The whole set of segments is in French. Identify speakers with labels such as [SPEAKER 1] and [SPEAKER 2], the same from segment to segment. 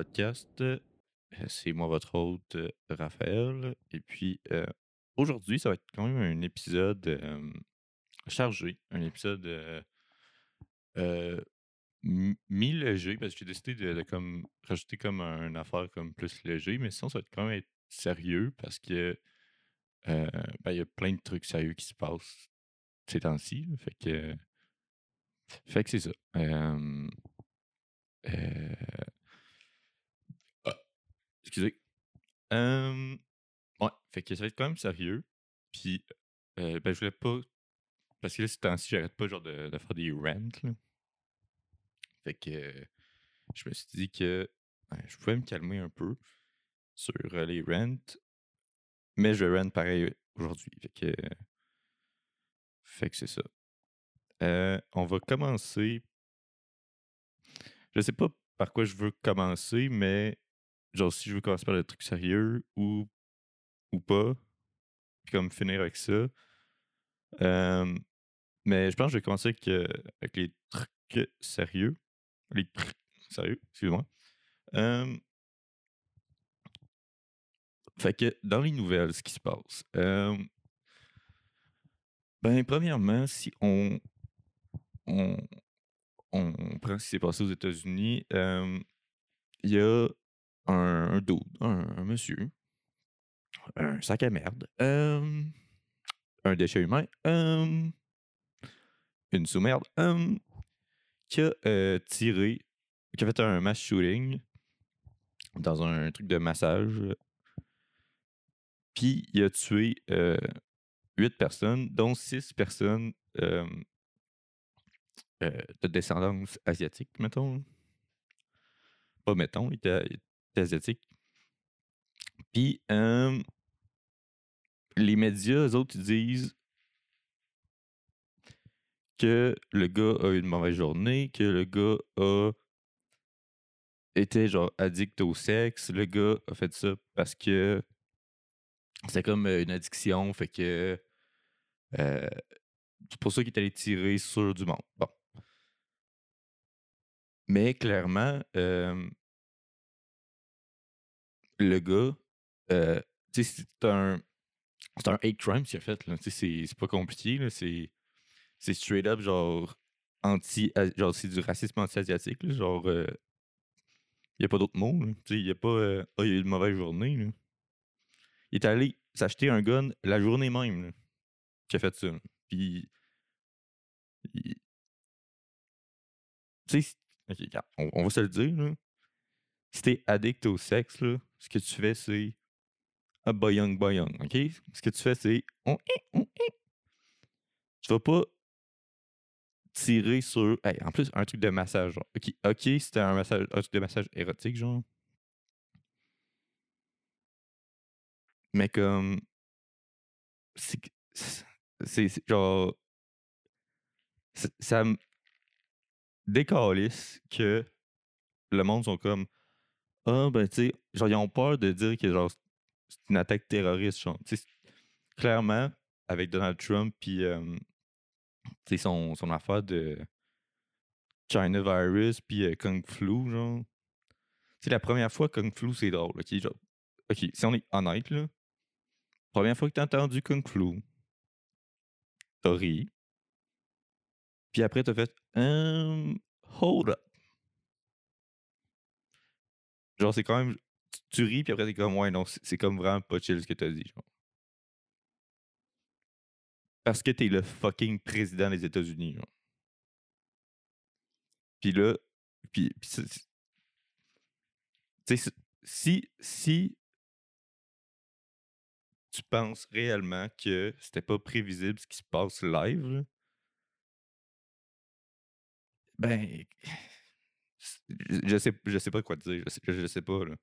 [SPEAKER 1] Podcast. C'est moi, votre hôte, Raphaël. Et puis, aujourd'hui, ça va être quand même un épisode chargé. Un épisode mi- mi-léger, parce que j'ai décidé de, comme rajouter comme un affaire comme plus léger, mais sinon, ça va être quand même sérieux parce que ben, il y a plein de trucs sérieux qui se passent ces temps-ci. Fait que, fait que c'est ça. Excusez. Ouais, fait que ça va être quand même sérieux. Puis, euh, ben, je voulais pas. Parce que là, ces temps-ci, j'arrête pas genre de, faire des rants. Fait que je me suis dit que ouais, je pouvais me calmer un peu sur les rants. Mais je rant pareil aujourd'hui. Fait que. Fait que c'est ça. On va commencer. Je sais pas par quoi je veux commencer, mais genre si je veux commencer par le truc sérieux ou, ou pas. Puis comme finir avec ça. Mais je pense que je vais commencer avec, les trucs sérieux. Les trucs sérieux, excuse-moi. Fait que dans les nouvelles, ce qui se passe. ben, premièrement, si on, on, on prend ce qui s'est passé aux États-Unis, il y a un, un un, monsieur, un sac à merde, euh, un déchet humain, euh, une sous-merde, euh, qui a tiré, qui a fait un mass shooting dans un truc de massage. Puis il a tué huit personnes, dont six personnes de descendance asiatique, mettons. Pas mettons, il était asiatique. Puis les médias, eux autres, ils disent que le gars a eu une mauvaise journée, que le gars a été genre addict au sexe, le gars a fait ça parce que c'est comme une addiction, fait que c'est pour ça qu'il est allé tirer sur du monde. Bon. Mais clairement, le gars, euh, c'est un, c'est un hate crime qu'il a fait, c'est pas compliqué. C'est straight up, genre, anti, genre, c'est du racisme anti-asiatique. Genre, il n'y a pas d'autre mot, il n'y a pas, euh, ah, il a eu une mauvaise journée, là. Il est allé s'acheter un gun la journée même, là, qu'il a fait ça. Puis, tu sais, c'est- ok, regarde, on, on va se le dire, là. Si t'es addict au sexe, là, ce que tu fais, c'est un boyong boyong, ok? Ce que tu fais, c'est tu vas pas tirer sur. Hey, en plus, un truc de massage. Genre. Ok, c'était un massage, un truc de massage érotique, genre. Mais comme. C'est. C'est genre. Ça me décalisse que le monde sont comme. Ah, ben, tu sais, genre, ils ont peur de dire que, genre, c'est une attaque terroriste, genre. Clairement, avec Donald Trump, puis, euh, son, son affaire de China virus, puis Kung Flu, genre. C'est la première fois Kung Flu, c'est drôle, ok? Si on est honnête, là, première fois que t'as entendu Kung Flu, t'as ri, puis après t'as fait, hold up. Genre, c'est quand même, tu, ris, puis après t'es comme, ouais, non, c'est comme vraiment pas chill ce que t'as dit, genre. Parce que t'es le fucking président des États-Unis. Puis là, puis, si, si tu penses réellement que c'était pas prévisible ce qui se passe live, ben, je, sais, je sais pas quoi dire, je sais, je, sais pas, là.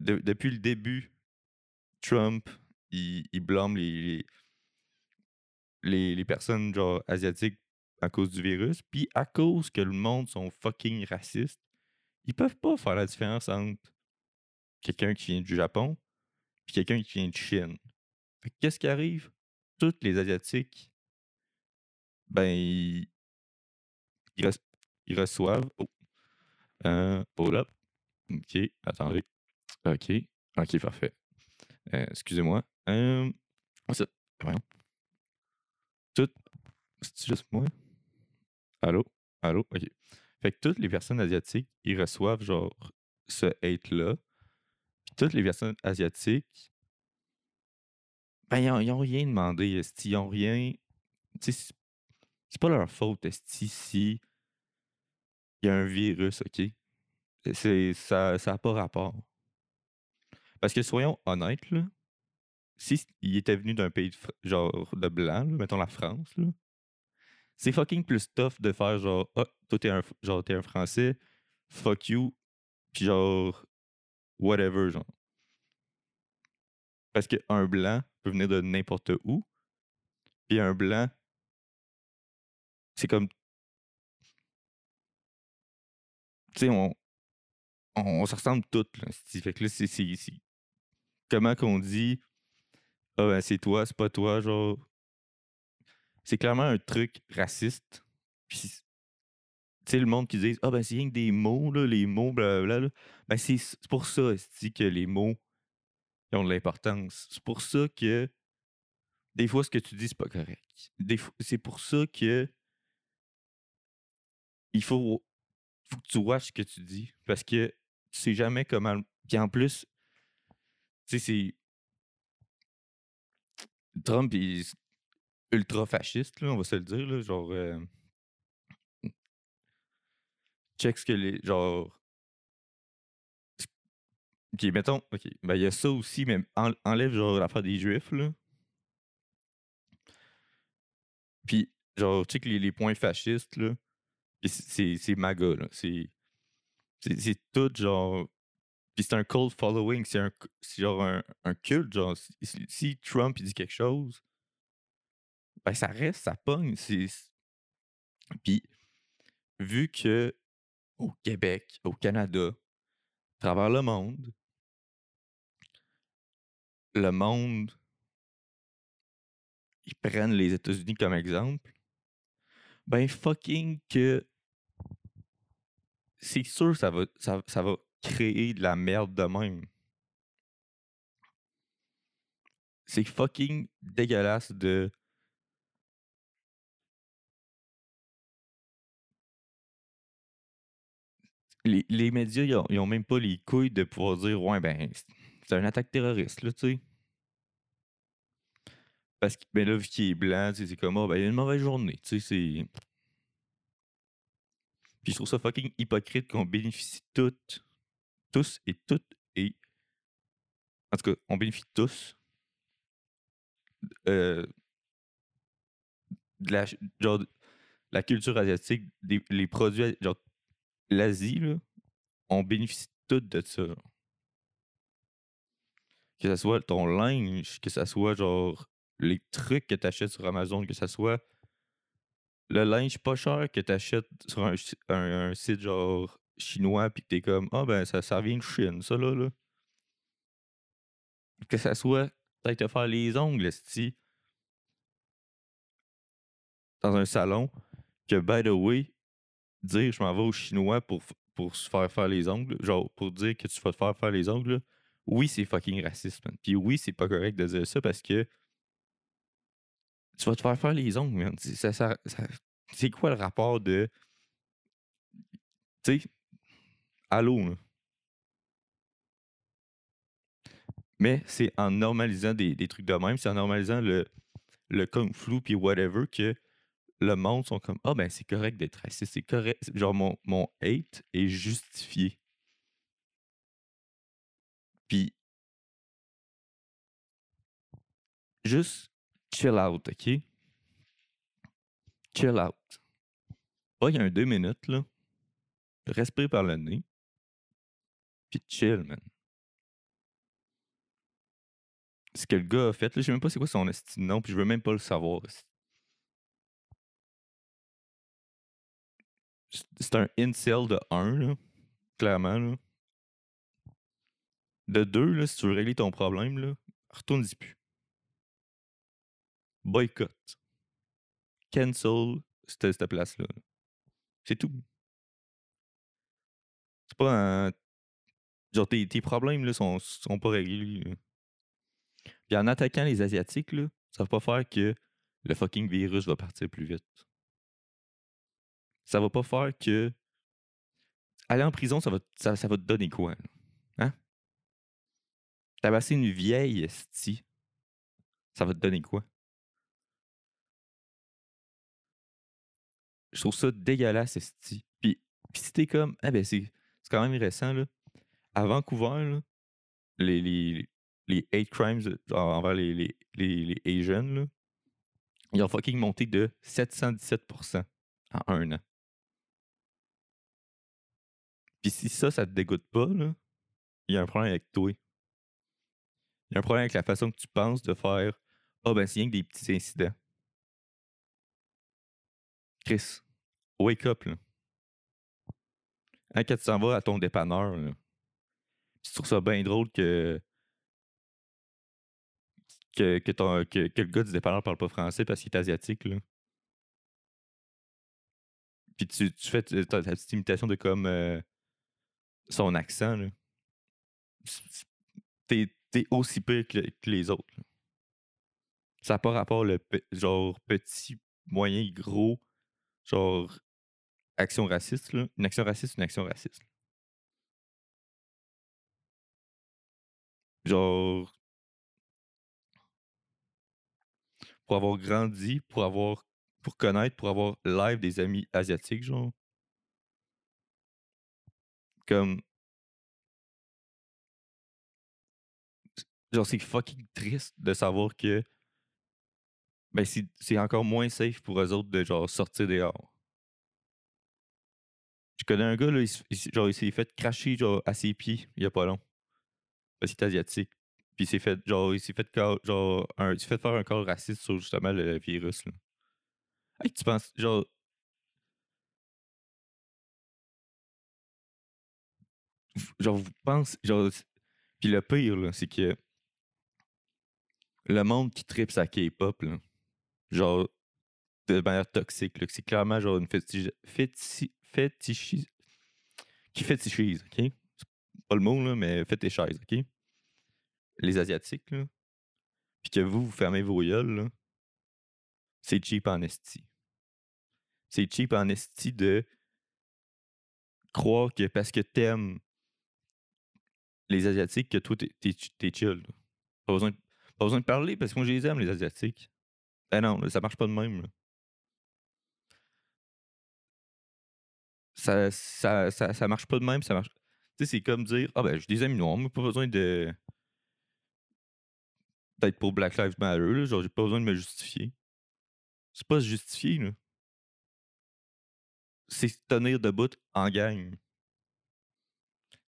[SPEAKER 1] De- depuis le début, Trump, il, il blâme les, les, les, personnes genre asiatiques à cause du virus, puis à cause que le monde sont fucking racistes, ils peuvent pas faire la différence entre quelqu'un qui vient du Japon puis quelqu'un qui vient de Chine. Qu'est-ce qui arrive? Tous les Asiatiques, ben, ils, ils, ils reçoivent. Oh, Euh, hold up. OK, attendez. OK. OK, parfait. Euh, excusez-moi. Euh, voyons. Tout. C'est juste moi? Allô? Allô? OK. Fait que toutes les personnes asiatiques, ils reçoivent genre ce hate-là. Puis toutes les personnes asiatiques, ben, ils ont, ils ont rien demandé, esti. Ils ont rien. Tu sais, c'est- c'est pas leur faute, esti, si il y a un virus, OK? C'est, ça n'a pas rapport. Parce que soyons honnêtes, là, si il était venu d'un pays de, genre de blanc, mettons la France, c'est fucking plus tough de faire genre, ah, toi t'es un, genre, t'es un Français, fuck you, puis genre, whatever, genre. Parce qu'un blanc peut venir de n'importe où, puis un blanc, c'est comme, tu sais, on, on, se ressemble toutes. Fait que là, c'est, c'est, c'est- comment qu'on dit, ah ben c'est toi, c'est pas toi, genre, c'est clairement un truc raciste, puis tu sais, le monde qui dit Ah, ben, c'est rien que des mots, là, les mots, blablabla. Là. Ben, c'est c'est pour ça, esti, que les mots ils ont de l'importance. C'est pour ça que des fois, ce que tu dis, c'est pas correct. C'est pour ça que il faut, faut que tu watches ce que tu dis. Parce que tu sais jamais comment. Puis en plus, tu sais, c'est. Trump il est ultra fasciste, là, on va se le dire. Là, genre. euh, check ce que les. Genre. Ok, mettons. Ok, ben, il y a ça aussi, mais en- enlève genre l'affaire des juifs, là. Puis, genre, que les, les points fascistes, là, c'est- MAGA, là. C'est tout, genre. Puis c'est un cult following, c'est un genre un, un culte, genre. Si, Trump il dit quelque chose, ben ça reste, ça pogne. Puis, vu que au Québec, au Canada, à travers le monde, le monde, ils prennent les États-Unis comme exemple, ben fucking que c'est sûr ça va, ça, va créer de la merde de même. C'est fucking dégueulasse de. Les, les médias, ils ont, ont même pas les couilles de pouvoir dire Ouais, ben, c'est une attaque terroriste, là, tu sais. Parce que, ben là, vu qu'il est blanc, c'est comme, ah, ben, il a une mauvaise journée, tu sais, c'est. Puis je trouve ça fucking hypocrite qu'on bénéficie toutes, tous et toutes, et. En tout cas, on bénéficie tous euh, de la, genre, la culture asiatique, les produits, genre, l'Asie, là, on bénéficie toutes de ça. Que ce soit ton linge, que ce soit genre les trucs que tu achètes sur Amazon, que ce soit le linge pas cher que tu achètes sur un, si- site genre chinois, puis que t'es comme, ah ben ça, ça vient de Chine, ça là. là. Que ça soit peut-être te faire les ongles, esti, dans un salon, que by the way, dire je m'en vais au chinois pour, pour se faire faire les ongles, genre pour dire que tu vas te faire faire les ongles, là, oui, c'est fucking raciste, man. Puis oui, c'est pas correct de dire ça parce que tu vas te faire faire les ongles, man. Ça- c'est quoi le rapport de. Tu sais, allô, là? Mais c'est en normalisant des, des trucs de même, c'est en normalisant le, le kung flu puis whatever que le monde sont comme Ah ben c'est correct d'être raciste, c'est correct. Genre mon, mon hate est justifié. Puis juste chill out, ok? Chill out. Pas il y a un deux minutes, là. Respire par le nez. Puis chill, man. Ce que le gars a fait, là, je sais même pas c'est quoi son esti de nom, puis je veux même pas le savoir. C'est un incel de 1, là. Clairement, là. De 2, là, si tu veux régler ton problème, là, retourne-y plus. Boycott. Cancel cette, place-là. là. C'est tout. pas un. Genre, tes, problèmes là, sont, sont pas réglés. en attaquant les Asiatiques, là, ça va pas faire que le fucking virus va partir plus vite. Ça va pas faire que. Aller en prison, ça va, te donner quoi? Hein? Tabasser une vieille esti, ça va te donner quoi? Je trouve ça dégueulasse, esti. Puis, puis si t'es comme, ah ben c'est quand même récent, là. À Vancouver, là, les, les, les hate crimes euh, envers les, les, les, les Asians, là, ils ont fucking monté de 717% en un an. Puis si ça, ça te dégoûte pas, là, il y a un problème avec toi. Il y a un problème avec la façon que tu penses de faire Ah ben c'est rien que des petits incidents. Chris, wake up là. Hein, quand tu t'en vas à ton dépanneur, tu trouves ça bien drôle que que, le gars du dépanneur parle pas français parce qu'il est asiatique, là. Puis tu, fais ta, petite imitation de comme euh, son accent, là. T'es, t'es aussi pire que, le- que les autres. Ça n'a pas rapport le genre petit, moyen, gros, genre action raciste, là. Une action raciste, une action raciste. Genre, pour avoir grandi, pour avoir, pour connaître, pour avoir live des amis asiatiques, genre. Comme, genre, c'est fucking triste de savoir que, ben, c'est encore moins safe pour eux autres de, genre, sortir dehors. Je connais un gars, là, il, il genre, il s'est fait cracher, genre, à ses pieds, il y a pas long. Parce qu'il est asiatique. Puis il s'est fait, genre, il s'est fait, genre, un, il fait faire un corps raciste sur, justement, le virus, là. Hey, tu penses, genre, genre, vous pensez, genre, puis le pire, là, c'est que le monde qui tripe sa K-pop, là, genre, de manière toxique, c'est clairement, genre, une fétiche, fétichi, fétichise, qui fétichise, ok? C'est pas le mot, là, mais fétichise, ok? Les Asiatiques, là, puis que vous, vous fermez vos gueules, là, c'est cheap en esti. C'est cheap en esti de croire que parce que t'aimes les Asiatiques, que toi, t'es, t'es, ch- t'es chill. Pas besoin, pas besoin de parler parce que moi, je les aime, les Asiatiques. Ben non, ça marche pas de même. Ça, ça, ça, marche pas de même, ça marche. Tu sais, c'est comme dire Ah ben, j'ai des amis noirs, mais pas besoin de. d'être pour Black Lives Matter, là, genre, j'ai pas besoin de me justifier. C'est pas se justifier, là. C'est se tenir debout en gang.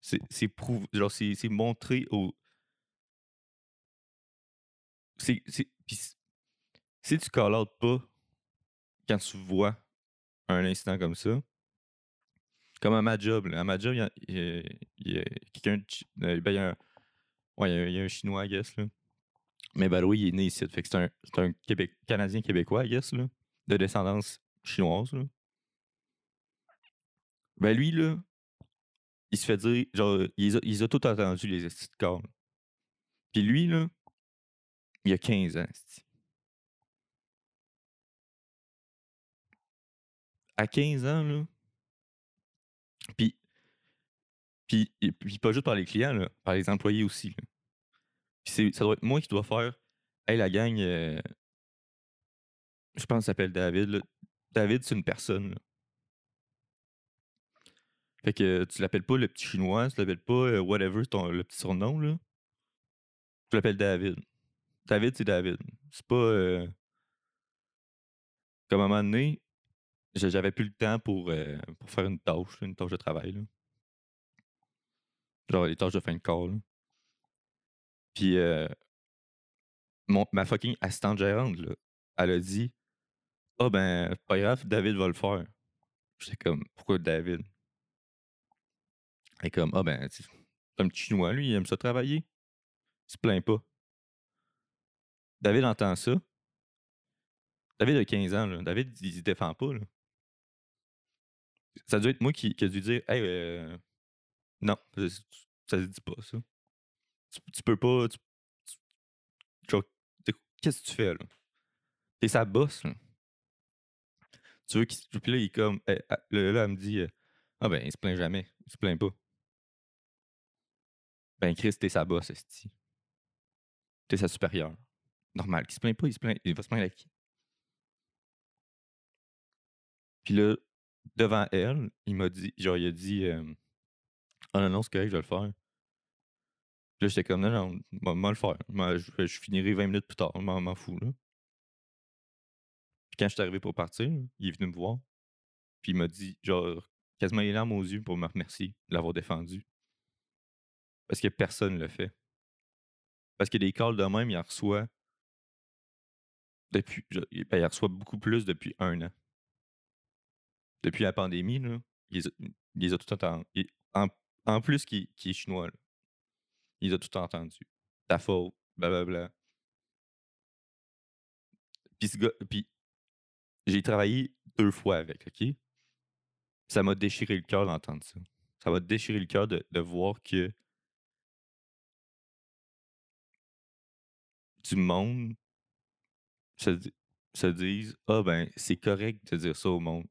[SPEAKER 1] C'est c'est prouv- genre, c'est montrer au. C'est. Si tu call pas quand tu vois un incident comme ça, comme à ma job, là, à ma job, il y a, a- y a un, ouais, il y a, un Chinois, I guess, là. Mais ben oui, il est né ici. Fait que c'est un, un Canadien québécois, I guess, là, de descendance chinoise. Là. Ben lui, là, il se fait dire, genre, il a, tout entendu, les estis de corps. Puis lui, là, il a 15 ans, À 15 ans, là, puis, puis, puis pas juste par les clients, là, par les employés aussi. là. Ça doit être moi qui dois faire, hey, la gang, euh, je pense qu'il s'appelle David. David, c'est une personne, là. Fait que tu l'appelles pas le petit chinois, tu l'appelles pas euh, whatever, ton, le petit surnom, là. Tu l'appelles David. David, c'est David. C'est pas. euh, Comme à un moment donné, j'avais plus le temps pour, euh, pour faire une tâche, une tâche de travail, là. Genre les tâches de fin de corps, là. Puis euh, mon, ma fucking assistante gérante, là, elle a dit Ah ben, pas grave, David va le faire. J'étais comme Pourquoi David Elle est comme Ah ben, c'est c'est un petit chinois, lui, il aime ça travailler. Il se plaint pas. David entend ça. David a 15 ans, là. David, il se défend pas, là. Ça doit être moi qui, qui a dû dire Hey, euh, Non, ça se dit pas ça. Tu peux pas tu qu'est-ce que tu fais là? Tu es sa boss, là. Tu veux qu'il puis là, il comme, elle elle là elle me dit, heu: «Ah ben, il se plaint jamais, il se plaint pas». Ben Chris, tu es sa boss, esti. Tu es sa supérieure. Normal qu'il se plaint pas, il se plaint il va se plaindre à qui? Puis là, devant elle, il m'a dit genre, il a dit, hem: «Ah non, c'est je vais le faire». Puis là, j'étais comme: «Non, non, moi le faire, je je finirai 20 minutes plus tard, m'en m'en fous, là». Puis quand j'étais arrivé pour partir, il est venu me voir. Puis il m'a dit, genre, quasiment les larmes aux yeux pour me remercier de l'avoir défendu. Parce que personne le fait. Parce que des calls de même, il en reçoit depuis je ben, il en reçoit beaucoup plus depuis 1 an. Depuis la pandémie, là, il les a il les a tout entendu en plus qu'il est chinois, là. Il les a tout entendus. «Ta faute, blablabla». Puis puis j'ai travaillé 2 fois avec, OK? Ça m'a déchiré le cœur d'entendre ça. Ça m'a déchiré le cœur de de voir que du monde se se disent: «Ah ben, c'est correct de dire ça au monde».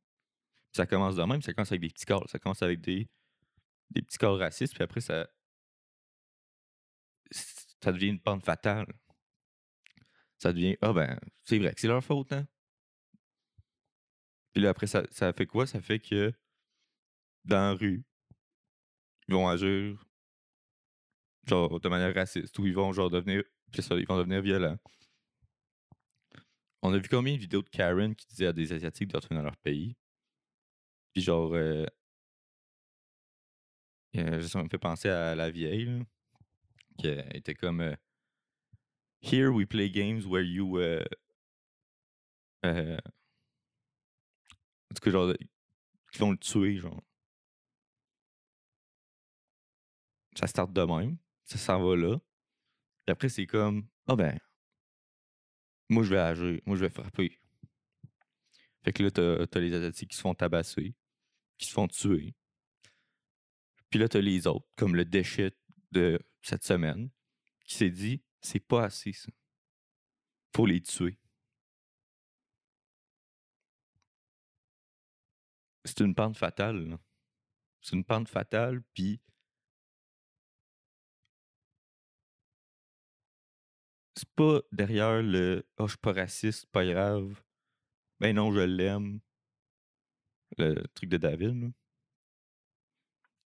[SPEAKER 1] Ça commence de même, ça commence avec des petits calls, ça commence avec des des petits calls racistes, puis après ça ça devient une pente fatale. Ça devient: «Ah ben, c'est vrai que c'est leur faute, hein». Puis là, après ça ça fait quoi? Ça fait que dans la rue ils vont agir genre de manière raciste ou ils vont genre devenir ça, ils vont devenir violents. On a vu combien de vidéos de Karen qui disaient à des asiatiques de retourner dans leur pays? Puis genre, heu heu, ça me fait penser à la vieille, là, qu'elle était comme, «Here we play games where you, heu» heu en tout cas, genre, qui vont le tuer, genre. Ça start de même, ça s'en va là. Puis après, c'est comme: «Ah ben» «moi, je vais agir, moi, je vais frapper». Fait que là, tu as tu as les asiatiques qui se font tabasser, qui se font tuer. Puis là, tu as les autres, comme le déchet de cette semaine, qui s'est dit: «C'est pas assez ça. Faut les tuer». C'est une pente fatale. C'est une pente fatale, puis c'est pas derrière le: «Ah, je suis pas raciste, pas grave. Ben non, je l'aime». Le truc de David.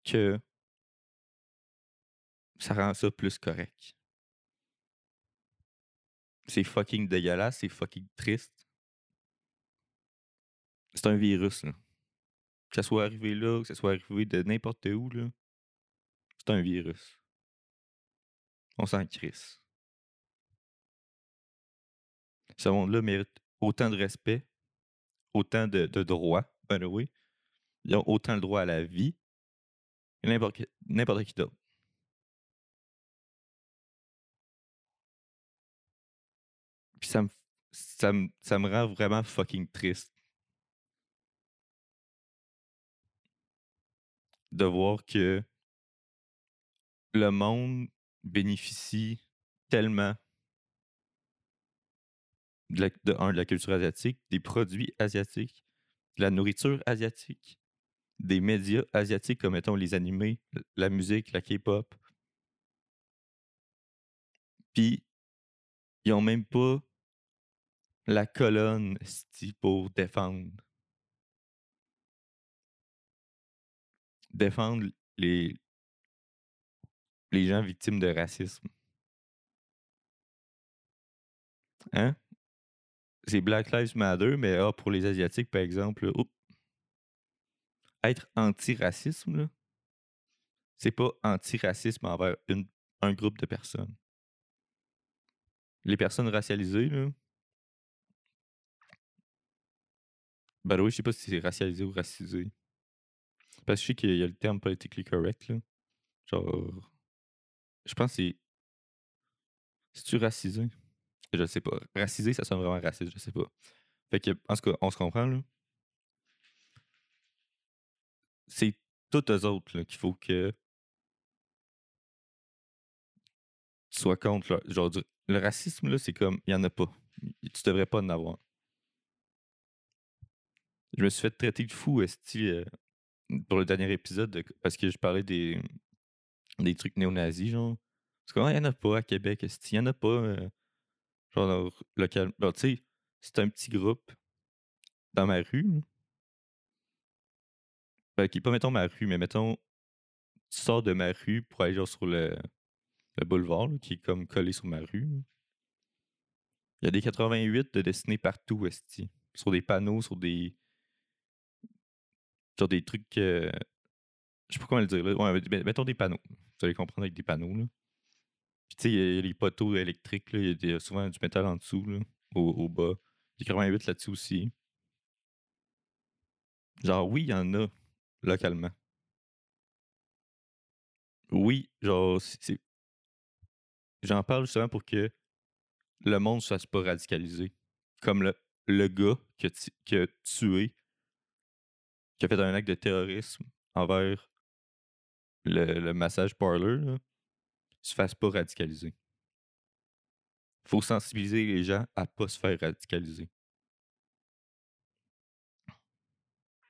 [SPEAKER 1] Que ça rend ça plus correct. C'est fucking dégueulasse, c'est fucking triste. C'est un virus, là. Que ça soit arrivé là, que ça soit arrivé de n'importe où, là, c'est un virus. On s'en crisse. Ce monde-là mérite autant de respect, autant de droits, by. Ils ont autant le droit à la vie que n'importe qui d'autre. Puis ça me ça me ça me rend vraiment fucking triste. De voir que le monde bénéficie tellement de de 1 de la culture asiatique, des produits asiatiques, de la nourriture asiatique, des médias asiatiques comme mettons les animés, la musique, la K-pop. Puis ils ont même pas la colonne pour défendre défendre les les gens victimes de racisme. Hein? C'est Black Lives Matter, mais ah, pour les asiatiques, par exemple, être anti-racisme, c'est pas anti-racisme envers un groupe de personnes. Les personnes racialisées, là the way, je sais pas si c'est racialisé ou racisé. Parce que je sais qu'il y a le terme politically correct, là. Genre je pense que c'est c'est-tu racisé? Je sais pas. Racisé, ça sonne vraiment raciste, je sais pas. Fait que, en tout cas, on se comprend, là? C'est tous eux autres, qu'il faut que tu sois contre. là, genre, le racisme, là, c'est comme, il y en a pas. Tu devrais pas en avoir. Je me suis fait traiter de fou, esti, euh, pour le dernier épisode, de- parce que je parlais des, des trucs néo-nazis, genre. Parce qu'il y en a pas à Québec, esti. Il y en a pas, euh, genre, local. Bon, tu sais, c'est un petit groupe dans ma rue. Ben, qui pas, mettons, ma rue, mais mettons, tu sors de ma rue pour aller, genre, sur le, le boulevard, qui est comme collé sur ma rue. Il y a des 88 de dessinés partout, esti. Sur des panneaux, sur des. Genre des trucs. euh, Je sais pas comment le dire, là. Ouais, mettons des panneaux. Vous allez comprendre avec des panneaux, là. Puis, tu sais, les poteaux électriques. Il y a souvent du métal en dessous, là, au, bas. A 88 là-dessus aussi. Genre, oui, il y en a localement. Oui, genre, j'en parle justement pour que le monde ne se fasse pas radicaliser. Comme le, le gars qui a, ti- qui a tué, qui a fait un acte de terrorisme envers le, le massage parlor, là, se fasse pas radicaliser. Faut sensibiliser les gens à pas se faire radicaliser.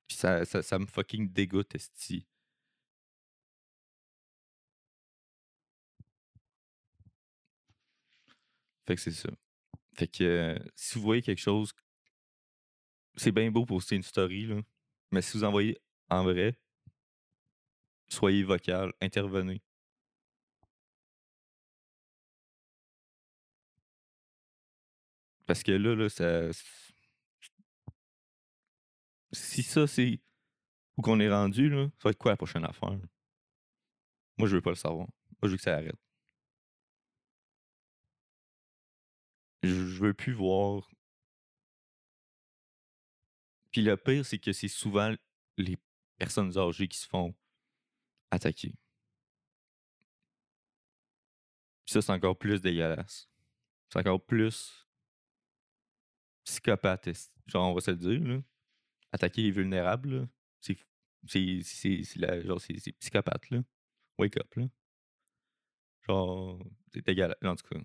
[SPEAKER 1] Puis ça, ça, ça me fucking dégoûte, esti. Fait que c'est ça. Fait que euh, si vous voyez quelque chose, c'est bien beau poster une story, là, mais si vous envoyez en vrai, soyez vocal, intervenez. Parce que là, là, ça. Si ça, c'est où qu'on est rendu, là, ça va être quoi la prochaine affaire? Moi, je veux pas le savoir. Moi, je veux que ça arrête. Je, veux plus voir. Puis le pire, c'est que c'est souvent les personnes âgées qui se font attaquer. Puis ça, c'est encore plus dégueulasse. C'est encore plus psychopathe. Genre, on va se le dire, là. Attaquer les vulnérables, c'est psychopathe là. Wake up là. Genre c'est dégueulasse. En tout cas,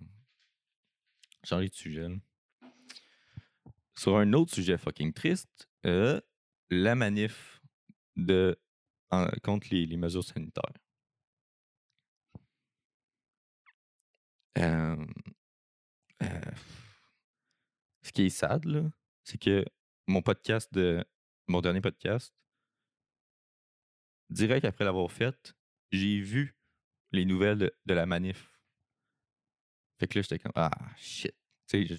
[SPEAKER 1] changer de sujet. là. Sur un autre sujet fucking triste, euh, la manif de contre les, les mesures sanitaires. Euh, euh, ce qui est sad, là, c'est que mon podcast de mon dernier podcast, direct après l'avoir fait, j'ai vu les nouvelles de, la manif. Fait que là, j'étais comme Ah shit. Tu sais,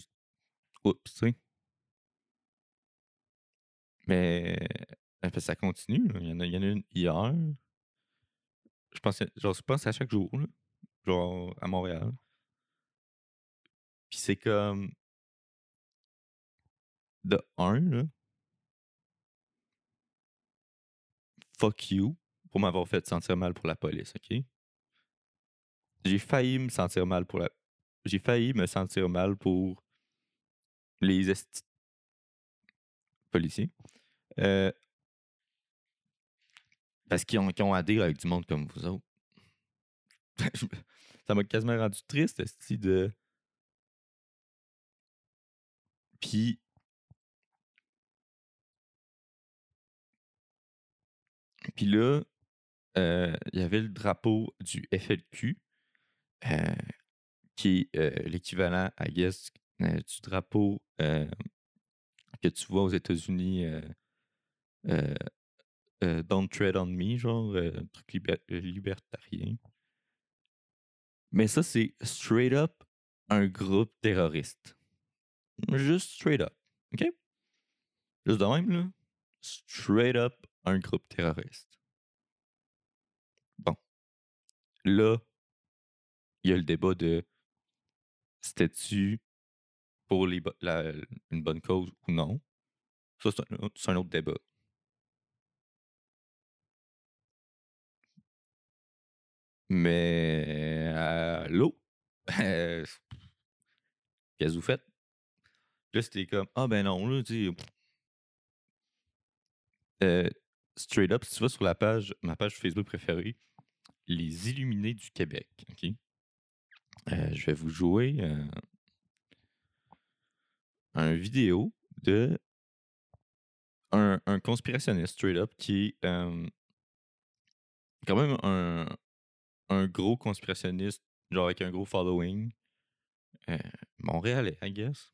[SPEAKER 1] oups, tu sais. Mais fait, ça continue. là. Il y, en a, y en a une hier. Je pense, genre, je pense à chaque jour, là, genre à Montréal. Puis c'est comme de un, là, fuck you pour m'avoir fait sentir mal pour la police, ok? J'ai failli me sentir mal pour la. J'ai failli me sentir mal pour les policiers. Euh, parce qu'ils ont, qu'ils ont adhéré avec du monde comme vous autres. Ça m'a quasiment rendu triste, esti, de. Puis. Puis là, euh, il y avait le drapeau du FLQ, euh, qui est euh, l'équivalent, I guess, du drapeau que tu vois aux États-Unis, Don't Tread on Me, genre, truc liber- libertarien. Mais ça, c'est straight up un groupe terroriste. Juste straight up. OK? Juste de même, là. Straight up un groupe terroriste. Bon. Là, il y a le débat de c'était-tu pour les une bonne cause ou non? Ça, c'est un, autre- débat. Mais allô? Qu'est-ce que vous faites? Là, c'était comme Ah ben non, là, tu euh, straight up, si tu vas sur la page, ma page Facebook préférée, Les Illuminés du Québec, OK? Euh, je vais vous jouer euh, un vidéo de un, un conspirationniste straight up qui est euh, quand même un, un gros conspirationniste, genre avec un gros following. Euh, Montréalais, I guess.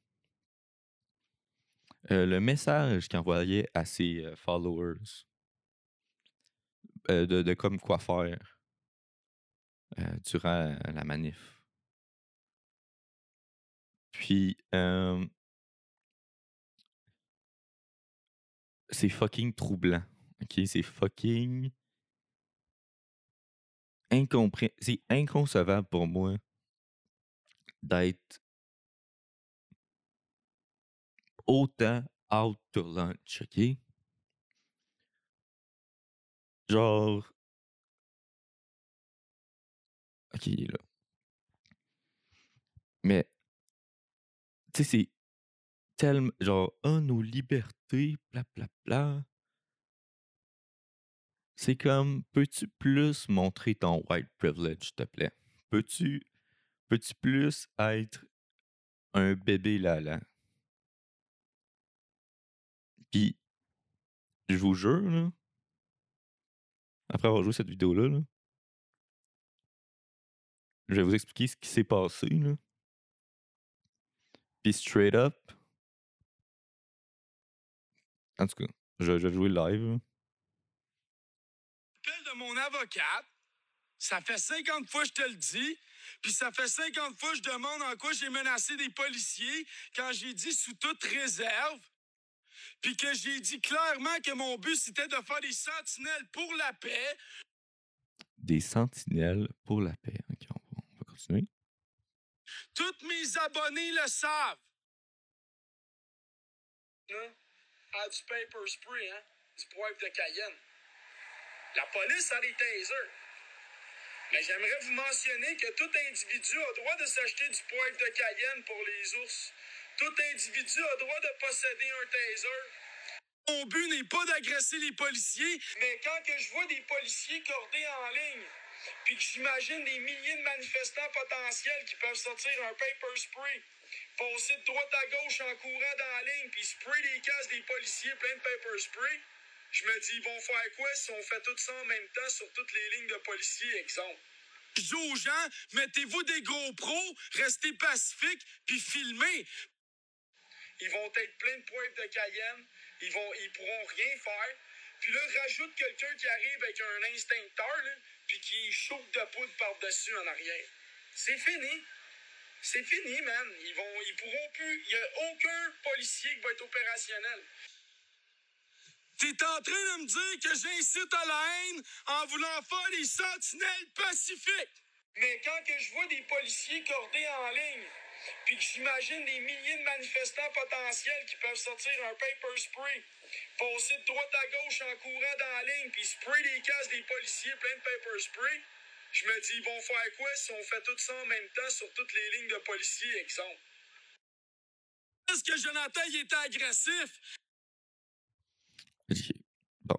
[SPEAKER 1] Le message qu'il envoyait à ses followers euh, de, de comme quoi faire euh, durant la manif. Puis, euh, c'est fucking troublant. Ok, c'est fucking c'est inconcevable pour moi d'être autant out to lunch, ok? Genre. Ok, il est là. Mais, tu sais, c'est tellement. Genre, oh, nos libertés, bla bla bla. C'est comme, peux-tu plus montrer ton white privilege, s'il te plaît? Peux-tu peux-tu plus être un bébé là-là? Puis, je vous jure, là, après avoir joué cette vidéo-là, là, je vais vous expliquer ce qui s'est passé. Là. Puis straight up, en tout cas, je, vais jouer live.
[SPEAKER 2] appel de mon avocate. Ça fait 50 fois que je te le dis. Puis ça fait 50 fois que je demande en quoi j'ai menacé des policiers quand j'ai dit sous toute réserve. Puis que j'ai dit clairement que mon but c'était de faire des sentinelles pour la paix.
[SPEAKER 1] Des sentinelles pour la paix. Ok, on va, on va continuer.
[SPEAKER 2] Tous mes abonnés le savent. Hein? Ah, du paper spray, hein? Du poivre de Cayenne. La police a des tasers. Mais j'aimerais vous mentionner que tout individu a droit de s'acheter du poivre de Cayenne pour les ours. Tout individu a droit de posséder un taser. Mon but n'est pas d'agresser les policiers, mais quand que je vois des policiers cordés en ligne, puis que j'imagine des milliers de manifestants potentiels qui peuvent sortir un paper spray, passer de droite à gauche en courant dans la ligne, puis spray les cases des policiers plein de paper spray, je me dis, ils vont faire quoi si on fait tout ça en même temps sur toutes les lignes de policiers, exemple? Je dis aux gens, mettez-vous des gros pros, restez pacifiques, puis filmez. Ils vont être pleins de poivre de Cayenne, ils vont, ils pourront rien faire. Puis là, rajoute quelqu'un qui arrive avec un instincteur, là, puis qui chauffe de poudre par-dessus en arrière. C'est fini. C'est fini, man. Ils vont, ils pourront plus. Il n'y a aucun policier qui va être opérationnel. T'es en train de me dire que j'incite à la haine en voulant faire des sentinelles pacifiques. Mais quand que je vois des policiers cordés en ligne, puis que j'imagine des milliers de manifestants potentiels qui peuvent sortir un paper spray, passer de droite à gauche en courant dans la ligne, puis spray les cases des policiers plein de paper spray, je me dis, ils vont faire quoi si on fait tout ça en même temps sur toutes les lignes de policiers, exemple? Est-ce que Jonathan, il était agressif?
[SPEAKER 1] Bon.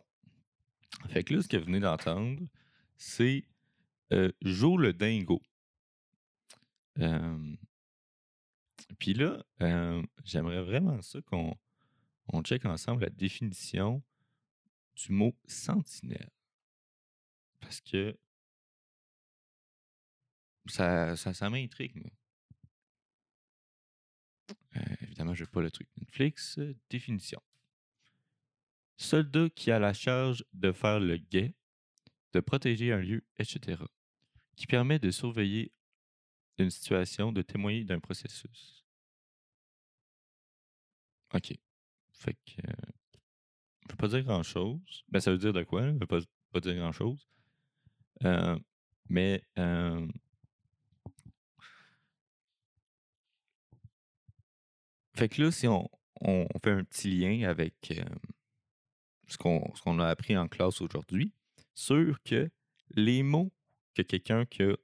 [SPEAKER 1] Fait que là, ce que vous venez d'entendre, c'est euh, Joe le dingo. Euh, Puis là, euh, j'aimerais vraiment ça qu'on on check ensemble la définition du mot sentinelle. Parce que ça, ça, m'intrigue. Euh, évidemment, je n'ai pas le truc Netflix. euh, définition. Soldat qui a la charge de faire le guet, de protéger un lieu, etc. Qui permet de surveiller une situation, de témoigner d'un processus. OK. Fait que. euh, ça veut pas dire grand chose. Ben, ça veut dire de quoi? Ça veut pas, pas dire grand chose. mais. euh, fait que là, si on, fait un petit lien avec euh, ce qu'on ce qu'on a appris en classe aujourd'hui, sur que les mots que quelqu'un qui a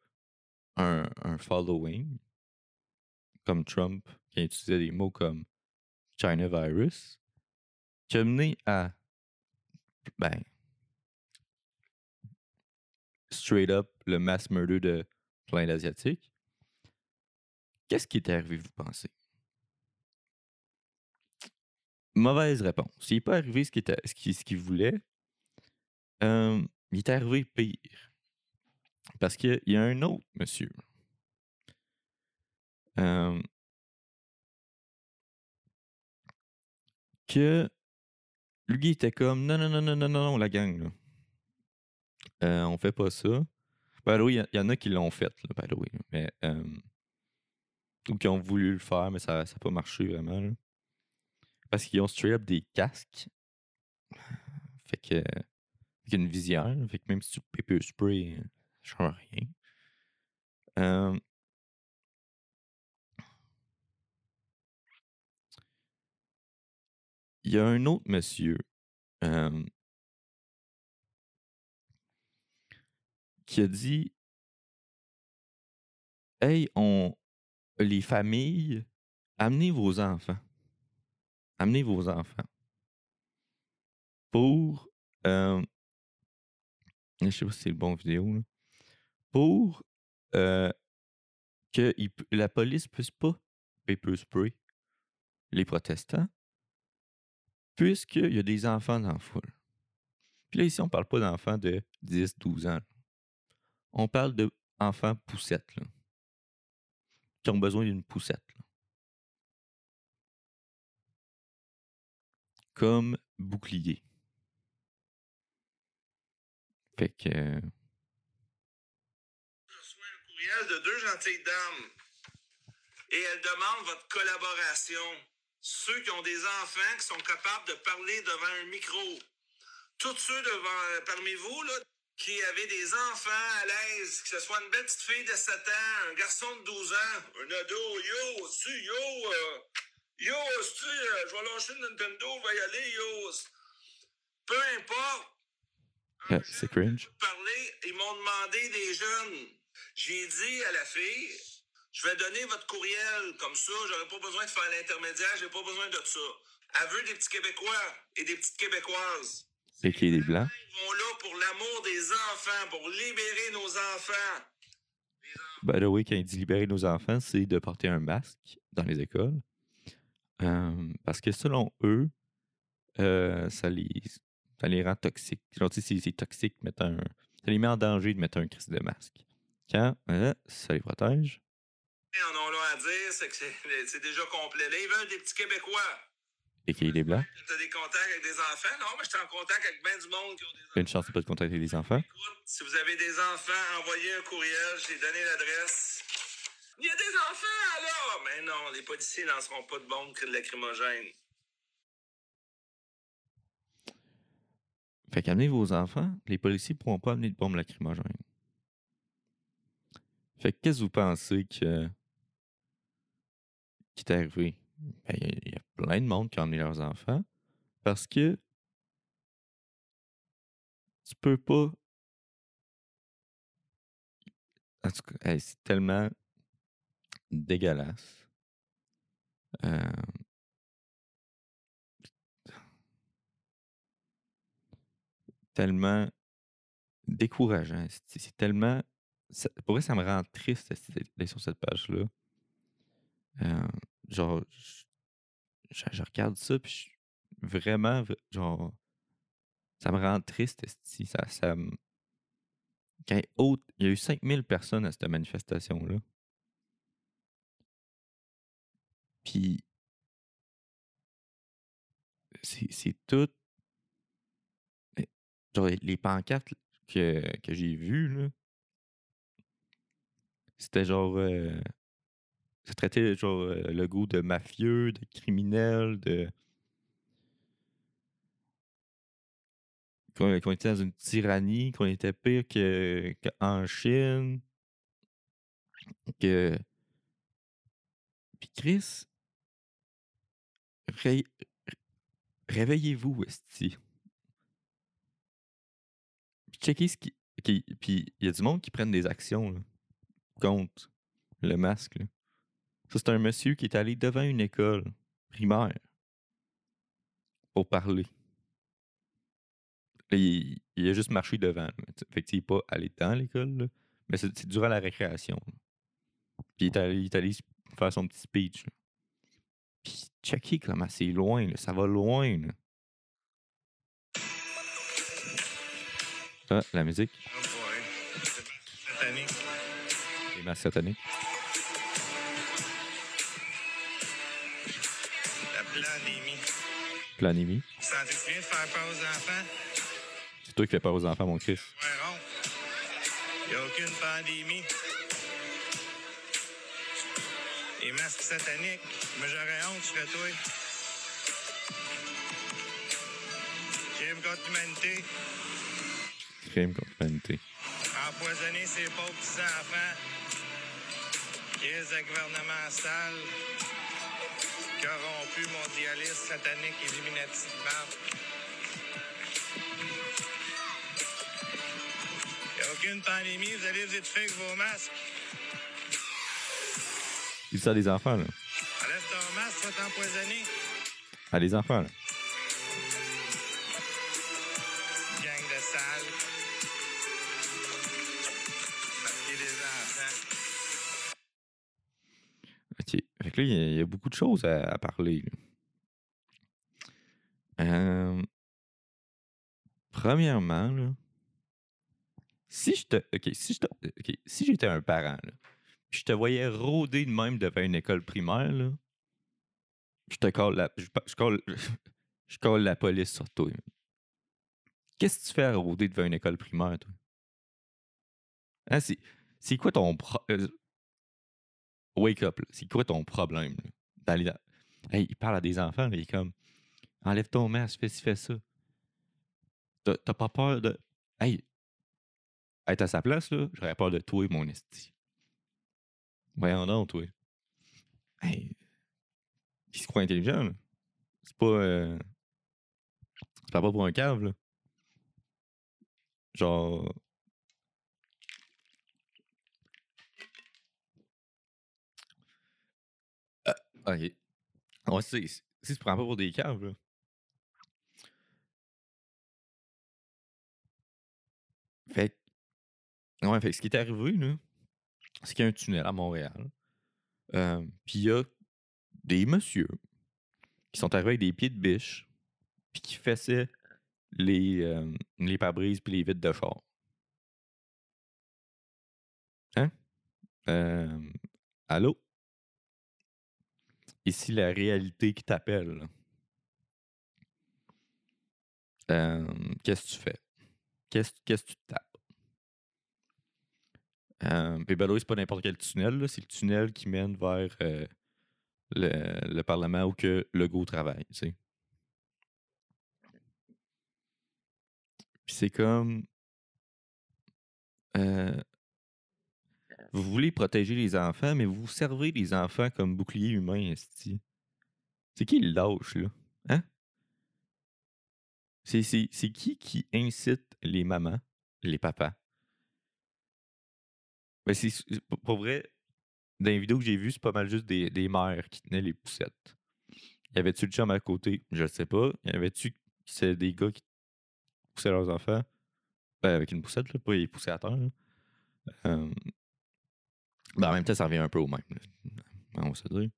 [SPEAKER 1] un, un following, comme Trump, qui utilisait des mots comme China virus, qui a mené à, ben, straight up, le mass murder de plein d'Asiatiques, Qu'est-ce qui est arrivé, vous pensez? Mauvaise réponse. Il n'est pas arrivé ce qu'il ce qu'il ce voulait. Il est arrivé pire. Parce qu'il y a un autre monsieur. Que lui était comme non, non, non, non, non, non, la gang. Là. Euh, on fait pas ça. Ben oui, il y, en a qui l'ont fait, là, way, Mais, euh, ou qui ont voulu le faire, mais ça n'a pas marché vraiment. Parce qu'ils ont straight up des casques. Fait que. Avec une visière. Fait que même si tu paper spray, ça change rien. Euh, Il y a un autre monsieur qui a dit Hey, on, les familles, amenez vos enfants. Amenez vos enfants. Pour. Euh, je sais pas si c'est le bon vidéo. Pour que la police puisse pas paper spray les protestants, puisqu'il y a des enfants dans la foule. Puis là, ici, on parle pas d'enfants de 10, 12 ans. On parle d'enfants poussettes, qui ont besoin d'une poussette. Comme bouclier. Fait que. euh,
[SPEAKER 3] Je reçois un courriel de deux gentilles dames et elles demandent votre collaboration. Ceux qui ont des enfants qui sont capables de parler devant un micro. Tous ceux devant, parmi vous là, qui avaient des enfants à l'aise, que ce soit une belle petite fille de 7 ans, un garçon de 12 ans, un ado, yo, tu, yo, euh, yo, tu, euh, je vais lâcher le Nintendo, vais y aller, yo. Peu importe.
[SPEAKER 1] euh, c'est cringe.
[SPEAKER 3] parler, ils m'ont demandé des jeunes. J'ai dit à la fille, je vais donner votre courriel, comme ça, j'aurais pas besoin de faire l'intermédiaire, j'ai pas besoin de ça. Veut des petits Québécois et des petites Québécoises.
[SPEAKER 1] Et qui est des blancs.
[SPEAKER 3] Ils vont là pour l'amour des enfants, pour libérer nos enfants.
[SPEAKER 1] By the way, quand il dit libérer nos enfants, c'est de porter un masque dans les écoles. Euh, parce que selon eux, euh, ça, les, ça les rend toxiques. Genre, tu sais, c'est- toxique, mettre un, ça les met en danger de mettre un crise de masque. Quand euh, ça les protège,
[SPEAKER 3] Ils en ont là à dire, c'est que c'est déjà complet. Là, ils veulent des petits Québécois.
[SPEAKER 1] et ait des blancs,
[SPEAKER 3] Tu as des contacts avec des enfants? Non, mais je suis en contact avec bien du monde qui ont des enfants.
[SPEAKER 1] une chance de pas de contacter les enfants?
[SPEAKER 3] Écoute, si vous avez des enfants, envoyez un courriel, j'ai donné l'adresse. Il y a des enfants, là! Mais non, les policiers lanceront pas de bombes que de lacrymogènes.
[SPEAKER 1] Fait qu'amenez vos enfants, les policiers pourront pas amener de bombes lacrymogènes. Fait que qu'est-ce que vous pensez que qui est arrivé? Ben, il y a- il y, a plein de monde qui a amené leurs enfants parce que tu peux pas. En tout cas, c'est tellement dégueulasse. Euh, tellement décourageant. C'est tellement. pour vrai, ça me rend triste d'être sur cette page-là. Euh, genre, je, regarde ça, puis je- vraiment, genre, ça me rend triste. esti. Ça, ça me- quand il y a eu 5000 personnes à cette manifestation-là. Puis, c'est tout. eh, Genre, les- les pancartes que, que j'ai vues, là, c'était genre. euh, ça traitait genre euh, le goût de mafieux, de criminels, de. Qu'on était dans une tyrannie, qu'on était pire que- qu'en Chine. Que. Puis Chris. ré- Réveillez-vous, esti. Puis checkez ce qui- Puis il y a du monde qui prennent des actions là, contre le masque. là. Ça, c'est un monsieur qui est allé devant une école primaire pour parler. Il, il a juste marché devant. Fait que, il n'est pas allé dans l'école, mais c'est durant la récréation. là. Puis il est allé, il est allé faire son petit speech. là. Puis checker comment c'est loin, là, ça va loin. là. Ah, la musique,
[SPEAKER 2] Oh
[SPEAKER 1] les masques sataniques. Planémie.
[SPEAKER 2] Sentez-tu bien de faire peur aux enfants?
[SPEAKER 1] C'est toi qui fais peur aux enfants, mon Chris.
[SPEAKER 2] Ouais, rond. Y a aucune pandémie. Les masques sataniques. Mais j'aurais honte, je serais toi. Crime contre l'humanité.
[SPEAKER 1] Crime contre l'humanité.
[SPEAKER 2] Empoisonner ces pauvres petits enfants. Crise de gouvernement sale. Corrompu, mondialiste, satanique, illuminati de merde. Y a aucune pandémie, vous allez vous étouffer avec vos masques.
[SPEAKER 1] Il ça des enfants, là.
[SPEAKER 2] Enlève ton masque, tu vas t'empoisonner.
[SPEAKER 1] À des enfants, là. Il y a- beaucoup de choses à, parler. Euh, Premièrement, là, si je te. Si je te- si j'étais un parent, puis je te voyais rôder de même devant une école primaire, là, je te colle la. Je, colle, je colle la police sur toi. Qu'est-ce que tu fais à rôder devant une école primaire, toi? Hein, c'est, quoi ton. euh, wake up, c'est quoi ton problème? là? Hey, il parle à des enfants, là, il est comme enlève ton masque, fais ci, fais ça. T'as t'as pas peur de. Hey, être à sa place, là, j'aurais peur de toi, mon esti. Voyons donc, toi. Hey, il se croit intelligent, là. C'est pas. Euh... C'est pas pour un cave, là. Genre. Ok. Ouais, c'est, si tu prends pas pour des caves, là. Fait Ouais, fait que ce qui est arrivé, là, c'est qu'il y a un tunnel à Montréal. Euh, Puis il y a des messieurs qui sont arrivés avec des pieds de biche, puis qui fessaient les, euh, les pare-brises puis les vitres de char. Hein? Euh, allô? Ici, la réalité qui t'appelle? Qu'est-ce que tu fais? Qu'est-ce que tu tapes? Euh, puis ben c'est pas n'importe quel tunnel, c'est le tunnel qui mène vers euh, le, le Parlement où que Legault travaille. Puis c'est comme. euh, vous voulez protéger les enfants, mais vous servez les enfants comme bouclier humain, esti. C'est qui le lâche, là? Hein? C'est, qui qui incite les mamans, les papas? Ben c'est, pour- vrai, dans les vidéos que j'ai vues, c'est pas mal juste des, mères qui tenaient les poussettes. Y avait-tu le chum à côté? Je sais pas. Y avait-tu des gars qui poussaient leurs enfants? Ben, avec une poussette, là, pas les pousser à terre. Euh, ben, en même temps, ça revient un peu au même. On va se dire.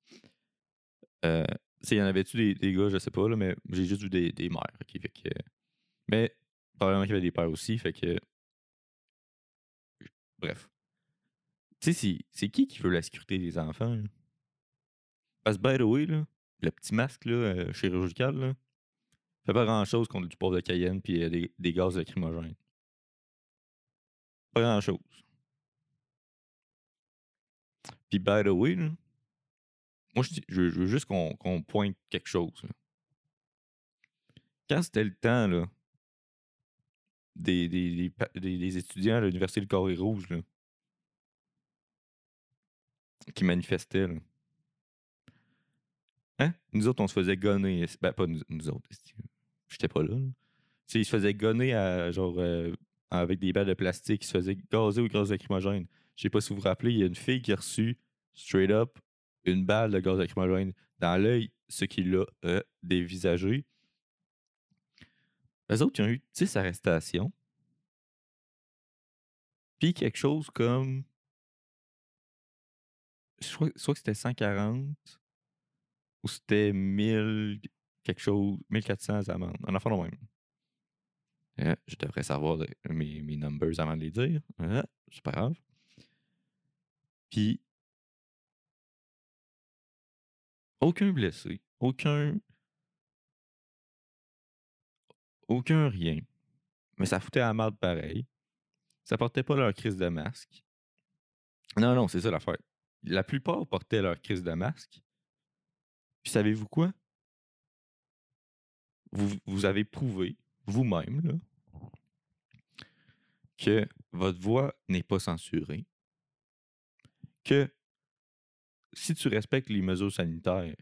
[SPEAKER 1] Euh, sais, y en avait-tu des, des gars, je sais pas, là, mais j'ai juste vu des, des mères. fait que, mais probablement qu'il y avait des pères aussi, fait que. Bref. Tu sais, c'est- qui qui veut la sécurité des enfants? là? Parce que, by the way, là, le petit masque là, euh, chirurgical, là, fait pas grand chose contre du poivre de Cayenne puis euh, des, des gaz lacrymogènes. Pas grand chose. Puis, by the way, là, moi, je, veux- juste qu'on pointe quelque chose. Quand c'était le temps, là, des, des, des des- étudiants à l'Université du Carré Rouge, là, qui manifestaient, là. Hein? Nous autres, on se faisait gonner. Ben, pas nous, nous autres. J'étais pas là. là? Ils se faisaient gonner à, genre, euh, avec des balles de plastique. Ils se faisaient gazer au gaz lacrymogène. Je sais pas si vous vous rappelez, il y a une fille qui a reçu, straight up, une balle de gaz lacrymogène dans l'œil, ce qui l'a euh, dévisagé. Les autres, ils ont eu 10 arrestations. Puis quelque chose comme crois, soit que c'était 140 ou c'était 1000 quelque chose, 1400 amendes. En enfant, le même. Euh, je devrais savoir mes, mes numbers avant de les dire. Euh, c'est pas grave. Puis, aucun blessé, aucun. Aucun rien. Mais ça foutait à la pareil. Ça portait pas leur crise de masque. Non, non, c'est ça l'affaire. La plupart portaient leur crise de masque. Puis savez-vous quoi? Vous, vous avez prouvé vous-même que votre voix n'est pas censurée, que si tu respectes les mesures sanitaires,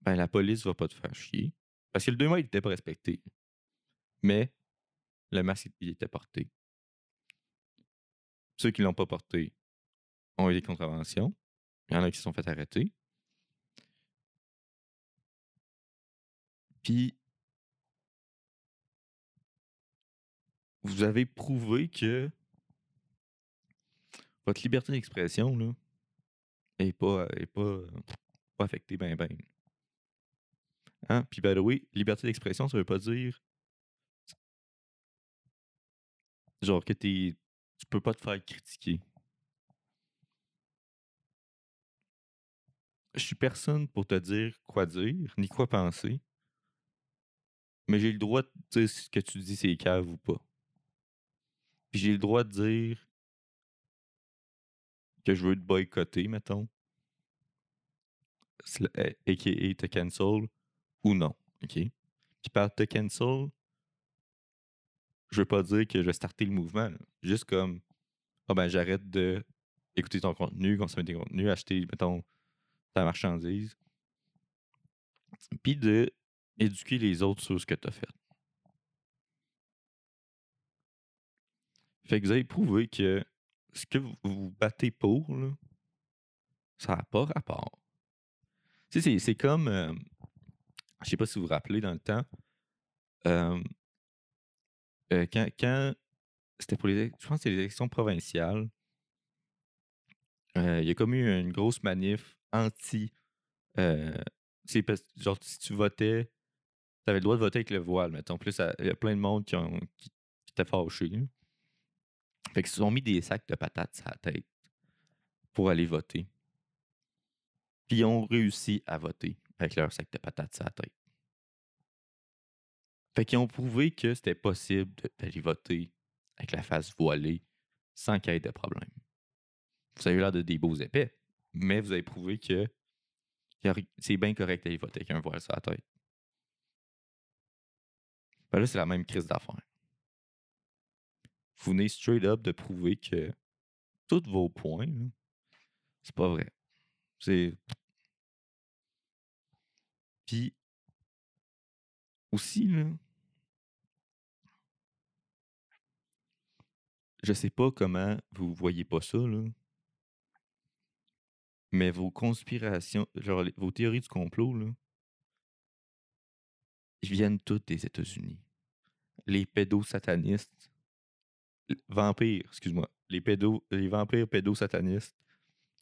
[SPEAKER 1] ben la police va pas te faire chier. Parce que le 2 mètres n'était pas respecté. Mais le masque il était porté. Ceux qui ne l'ont pas porté ont eu des contraventions. Il y en a qui se sont fait arrêter. Puis, vous avez prouvé que votre liberté d'expression, là, est pas, pas affectée ben ben. Hein? Puis, by the way, liberté d'expression, ça veut pas dire genre que t'es, tu peux pas te faire critiquer. Je suis personne pour te dire quoi dire, ni quoi penser. Mais j'ai le droit de dire ce que tu dis, c'est cave ou pas. Puis j'ai le droit de dire que je veux te boycotter, mettons. A.K.A. Eh, te cancel ou non. OK? Puis par te cancel, je veux pas dire que je vais starter le mouvement. Juste comme, ah ben j'arrête de écouter ton contenu, consommer tes contenus, acheter, mettons, ta marchandise. Puis de éduquer les autres sur ce que tu as fait. Fait que vous avez prouvé que ce que vous vous battez pour, là, ça n'a pas rapport. Tu sais, c'est comme. Euh, je sais pas si vous vous rappelez dans le temps. Euh, euh, quand, quand c'était pour les. Je pense que les élections provinciales. il y a comme eu une grosse manif anti. genre, si tu votais tu avais le droit de voter avec le voile, mettons. Plus, il y a plein de monde qui, ont, qui. Fait qu'ils se sont mis des sacs de patates sur la tête pour aller voter. Puis ils ont réussi à voter avec leur sac de patates sur la tête. Fait qu'ils ont prouvé que c'était possible d'aller voter avec la face voilée sans qu'il y ait de problème. Vous avez l'air de des beaux épais, mais vous avez prouvé que c'est bien correct d'aller voter avec un voile sur la tête. Ben là, c'est la même crise d'affaires. Vous venez straight up de prouver que tous vos points, c'est pas vrai. C'est. Puis, aussi, là, je sais pas comment vous voyez pas ça, là, mais vos conspirations, genre vos théories du complot, là, viennent toutes des États-Unis. Les pédosatanistes, vampires, excuse-moi, les, les vampires pédosatanistes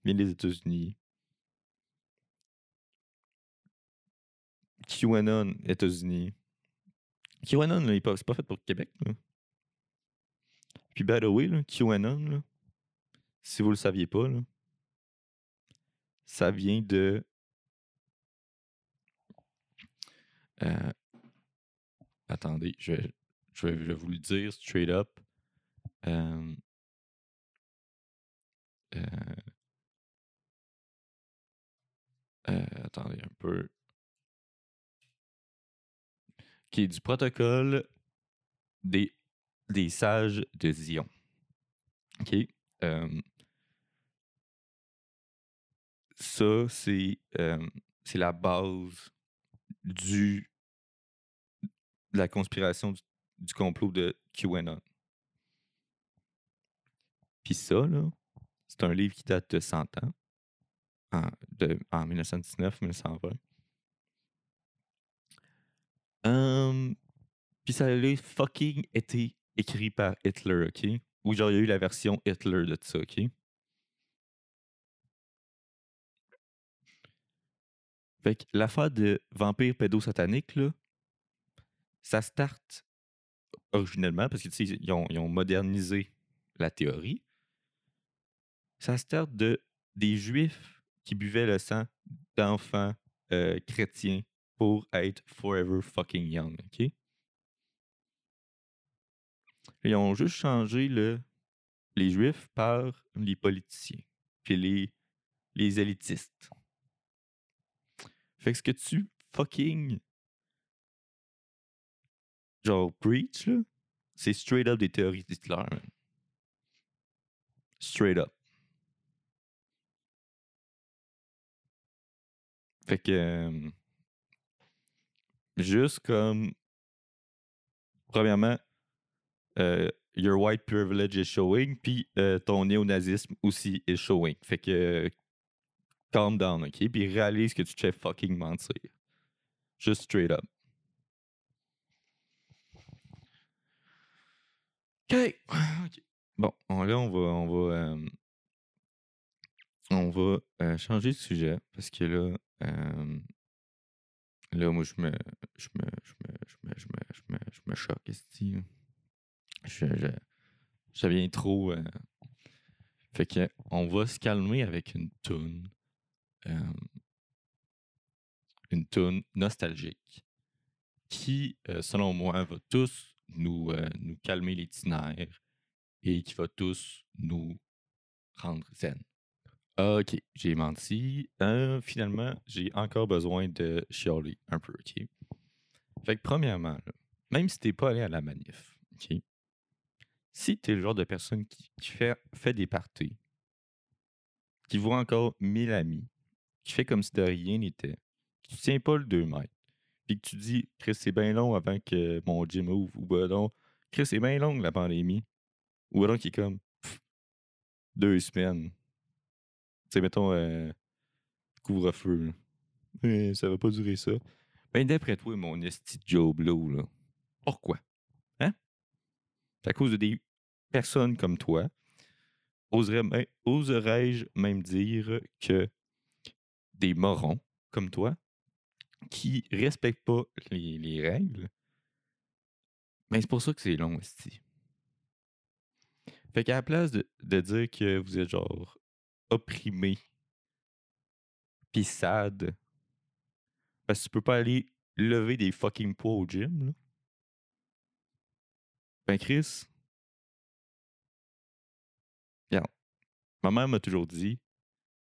[SPEAKER 1] viennent des États-Unis. QAnon, États-Unis. QAnon, c'est pas fait pour Québec. Puis, by the way, QAnon, là, si vous le saviez pas, ça vient de. Euh, Attendez, je vais, je vais, vous le dire straight up. Euh, euh, euh, attendez un peu. Qui est du protocole des, des sages de Zion. OK? ça, c'est la base du la conspiration du, complot de QAnon. Puis ça, c'est un livre qui date de 100 ans, en, 1919-1920. Um, puis ça a fucking été écrit par Hitler, OK? Ou genre, il y a eu la version Hitler de ça, OK? Fait que l'affaire de vampire pédo satanique, là, ça start originellement parce que ils ils ont, modernisé la théorie. Ça start de des juifs qui buvaient le sang d'enfants euh, chrétiens pour être forever fucking young, OK? Ils ont juste changé le, les juifs par les politiciens, puis les, les élitistes. Fait que ce que tu fucking genre preach, c'est straight up des théories d'Hitler. Straight up. Fait que. juste comme. Premièrement, euh, your white privilege is showing, puis euh, ton néonazisme aussi is showing. Fait que. calm down, ok? Puis réalise que tu te fais fucking mentir. Juste straight up. OK. OK. Bon, on- là, on va. On va, on va euh, changer de sujet parce que là. euh, là, moi, je me. Je me. Je me. Je me. Je me. Je me, je me choque, là. Je, je, trop. euh, fait que on va se calmer avec une toune. une toune nostalgique qui, selon moi, va tous nous, nous calmer nerfs et qui va tous nous rendre zen. Ok, j'ai menti. Euh, finalement, j'ai encore besoin de chialer un peu, ok? Fait que premièrement, même si t'es pas allé à la manif, ok? Si t'es le genre de personne qui, fait, des parties, qui voit encore mille amis, qui fait comme si de rien n'était, qui tient pas le 2 mètres, puis que tu dis, Chris, c'est bien long avant que mon gym ouvre, ou ben non, Chris, c'est bien long la pandémie, ou alors qui est comme, pff, deux semaines. Sais, mettons, euh, couvre-feu. là. Ça va pas durer ça. Ben, d'après toi, mon esti Joe Blow, là. Pourquoi? Hein? C'est à cause de des personnes comme toi. Oserais-je même dire que des morons comme toi qui respectent pas les, les règles, ben c'est pour ça que c'est long, esti. Fait qu'à la place de, de dire que vous êtes genre opprimé pis sad, parce que tu peux pas aller lever des fucking poids au gym, là. Ben Chris, regarde, ma mère m'a toujours dit,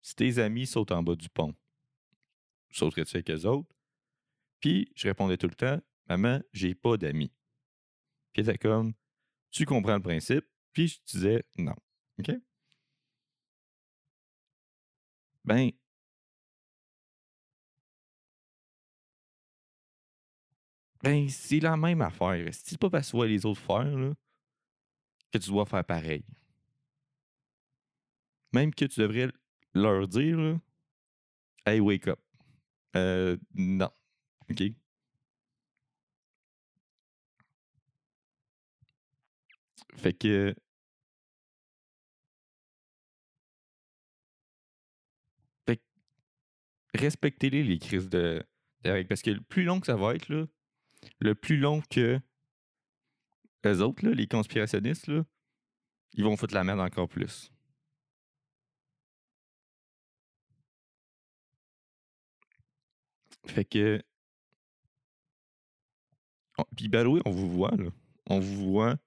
[SPEAKER 1] si tes amis sautent en bas du pont, sauterais-tu avec eux autres? Puis je répondais tout le temps, maman, j'ai pas d'amis. Puis elle était comme, tu comprends le principe? Puis je disais non. OK? Ben, ben c'est la même affaire. C'est pas parce que les autres faire là, que tu dois faire pareil? Même que tu devrais leur dire, là, hey, wake up. Euh, non. OK? Fait que. Respectez-les, les crises de, règles, Parce que le plus long que ça va être, là, le plus long que eux autres, là, les conspirationnistes, là, ils vont foutre la merde encore plus. Fait que. Oh, Puis, way, on vous voit, là. On vous voit.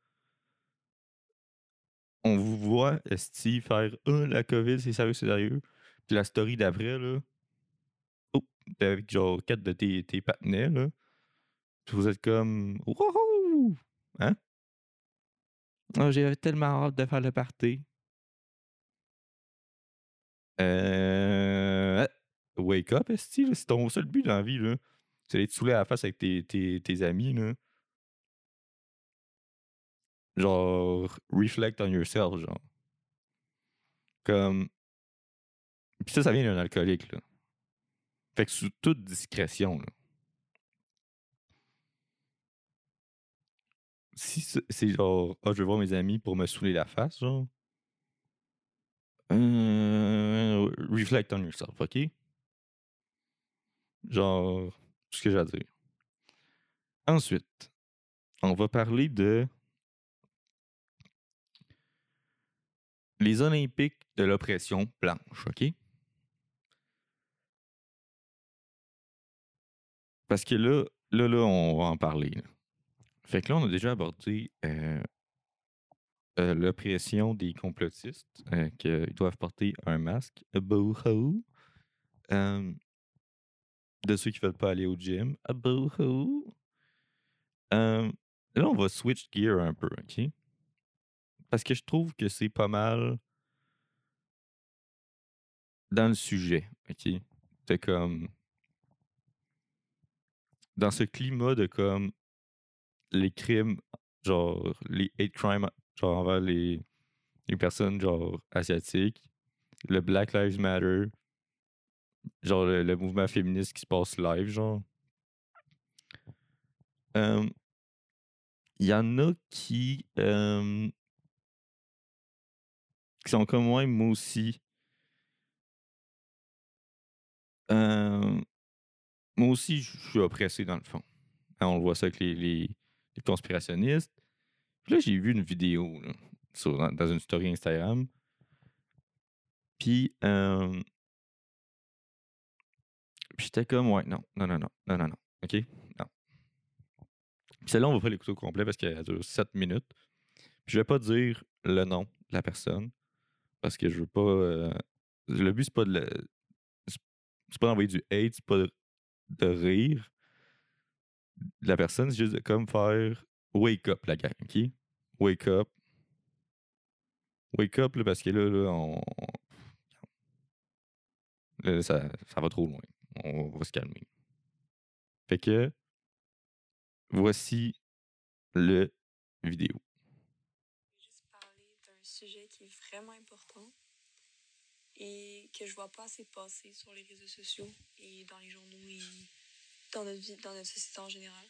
[SPEAKER 1] On vous voit, Esti, faire Ah, la COVID, c'est sérieux, c'est sérieux. Puis la story d'après, là. T'es avec genre quatre de tes, tes patinets, là. Puis vous êtes comme. Wouhou! Hein? Ah, J'avais tellement hâte de faire le party. Euh. Wake up, Esti. C'est ton seul but dans la vie, là. C'est d'être saoulé à la face avec tes, tes, tes amis, là. Genre, reflect on yourself, genre. Comme. Puis ça, ça vient d'un alcoolique, là. Fait que sous toute discrétion. Si c'est genre, ah, je vais voir mes amis pour me saouler la face, genre. Euh, reflect on yourself, ok? Genre, ce que j'ai à dire. Ensuite, on va parler de les Olympiques de l'oppression blanche, OK? Parce que là, là, là, on va en parler. Fait que là, on a déjà abordé euh, euh, l'oppression des complotistes, euh, qu'ils doivent porter un masque, de ceux qui veulent pas aller au gym, a boo-hoo. Euh, là, on va switch gear un peu, OK? Parce que je trouve que c'est pas mal dans le sujet, OK? C'est comme... Dans ce climat de comme les crimes, genre les hate crimes, genre envers les, personnes genre asiatiques, le Black Lives Matter, genre le, mouvement féministe qui se passe live, genre. Il y en a qui, qui sont comme moi, moi aussi. Moi aussi, je suis oppressé dans le fond. Hein, on le voit ça avec les, conspirationnistes. Puis là, j'ai vu une vidéo dans, une story Instagram. Puis, euh, j'étais comme, ouais, non, non, non, non, non, non, OK? Non. Puis celle-là, on va pas l'écouter au complet parce qu'elle dure 7 minutes. Puis je vais pas dire le nom de la personne parce que je veux pas. euh, le but, c'est pas de c'est pas d'envoyer du hate, c'est pas de, de rire la personne, c'est juste de comme faire wake up, la gang, OK? Wake up. Wake up, parce que là, là on. là, ça, ça va trop loin. On va se calmer. Fait que. Voici le vidéo.
[SPEAKER 4] Je vais juste parler d'un sujet qui est vraiment important et que je vois pas assez passer sur les réseaux sociaux et dans les journaux et dans notre vie, dans notre société en général.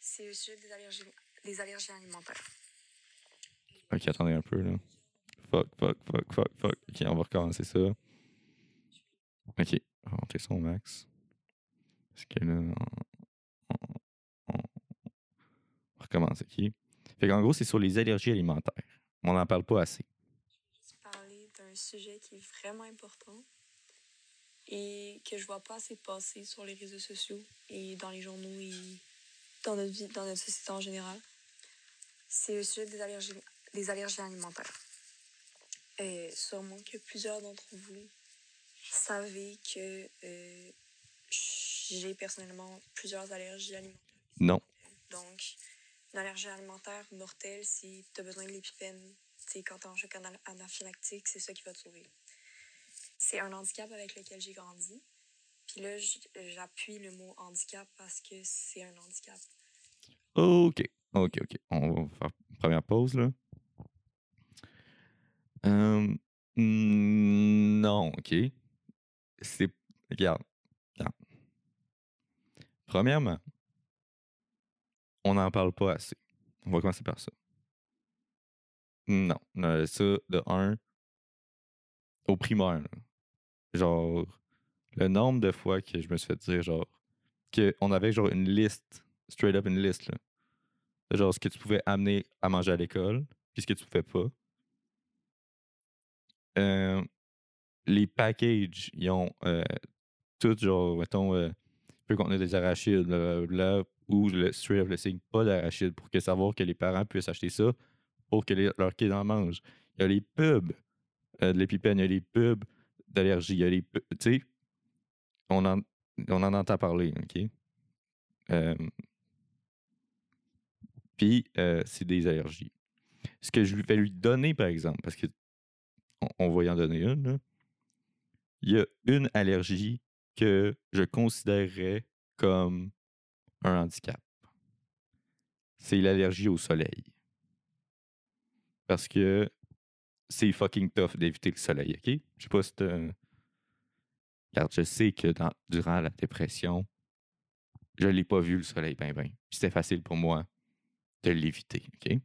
[SPEAKER 4] C'est le sujet des allergies, des allergies alimentaires.
[SPEAKER 1] Ok, attendez un peu, là. Fuck, fuck, fuck, fuck, fuck. Ok, on va recommencer ça. Ok, on va monter ça au max. Parce que là, on- on recommence, ok? Fait qu'en gros, c'est sur les allergies alimentaires. On n'en parle pas assez.
[SPEAKER 4] Je vais juste parler d'un sujet qui est vraiment important et que je vois pas assez passer sur les réseaux sociaux et dans les journaux et dans notre vie, dans notre société en général. C'est le sujet des allergies, des allergies alimentaires. Euh, sûrement que plusieurs d'entre vous savez que euh, j'ai personnellement plusieurs allergies alimentaires.
[SPEAKER 1] Non.
[SPEAKER 4] Donc, une allergie alimentaire mortelle, si tu as besoin de l'épipène, sais, quand tu as un choc ana- anaphylactique, c'est ça qui va te sauver. C'est un handicap avec lequel j'ai grandi. Puis là, j'appuie le mot handicap parce que c'est un handicap.
[SPEAKER 1] Ok, ok, ok. On va faire une première pause, là. Mm, non, ok. C'est. Regarde. Regarde. Premièrement, on n'en parle pas assez. On va commencer par ça. Non. euh, ça, de un, au primaire, genre, le nombre de fois que je me suis fait dire, genre, qu'on avait, genre, une liste, straight up une liste, là, genre, ce que tu pouvais amener à manger à l'école, puis ce que tu pouvais pas. Euh, les packages, ils ont euh, tout, genre, mettons, euh, peut contenir des arachides, blablabla, ou le straight up le signe pas d'arachides, pour que savoir que les parents puissent acheter ça pour que leurs kids en mangent. Il y a les pubs euh, de l'épipène, il y a les pubs d'allergie, il y a les pubs, tu sais, on en, on en entend parler, OK? Puis, euh, c'est des allergies. Ce que je vais lui donner, par exemple, parce que on, va y en donner une, il y a une allergie que je considérerais comme un handicap. C'est l'allergie au soleil. Parce que c'est fucking tough d'éviter le soleil, OK? Je sais pas si Regarde, je sais que durant la dépression, je l'ai pas vu le soleil ben ben. C'était facile pour moi de l'éviter, OK?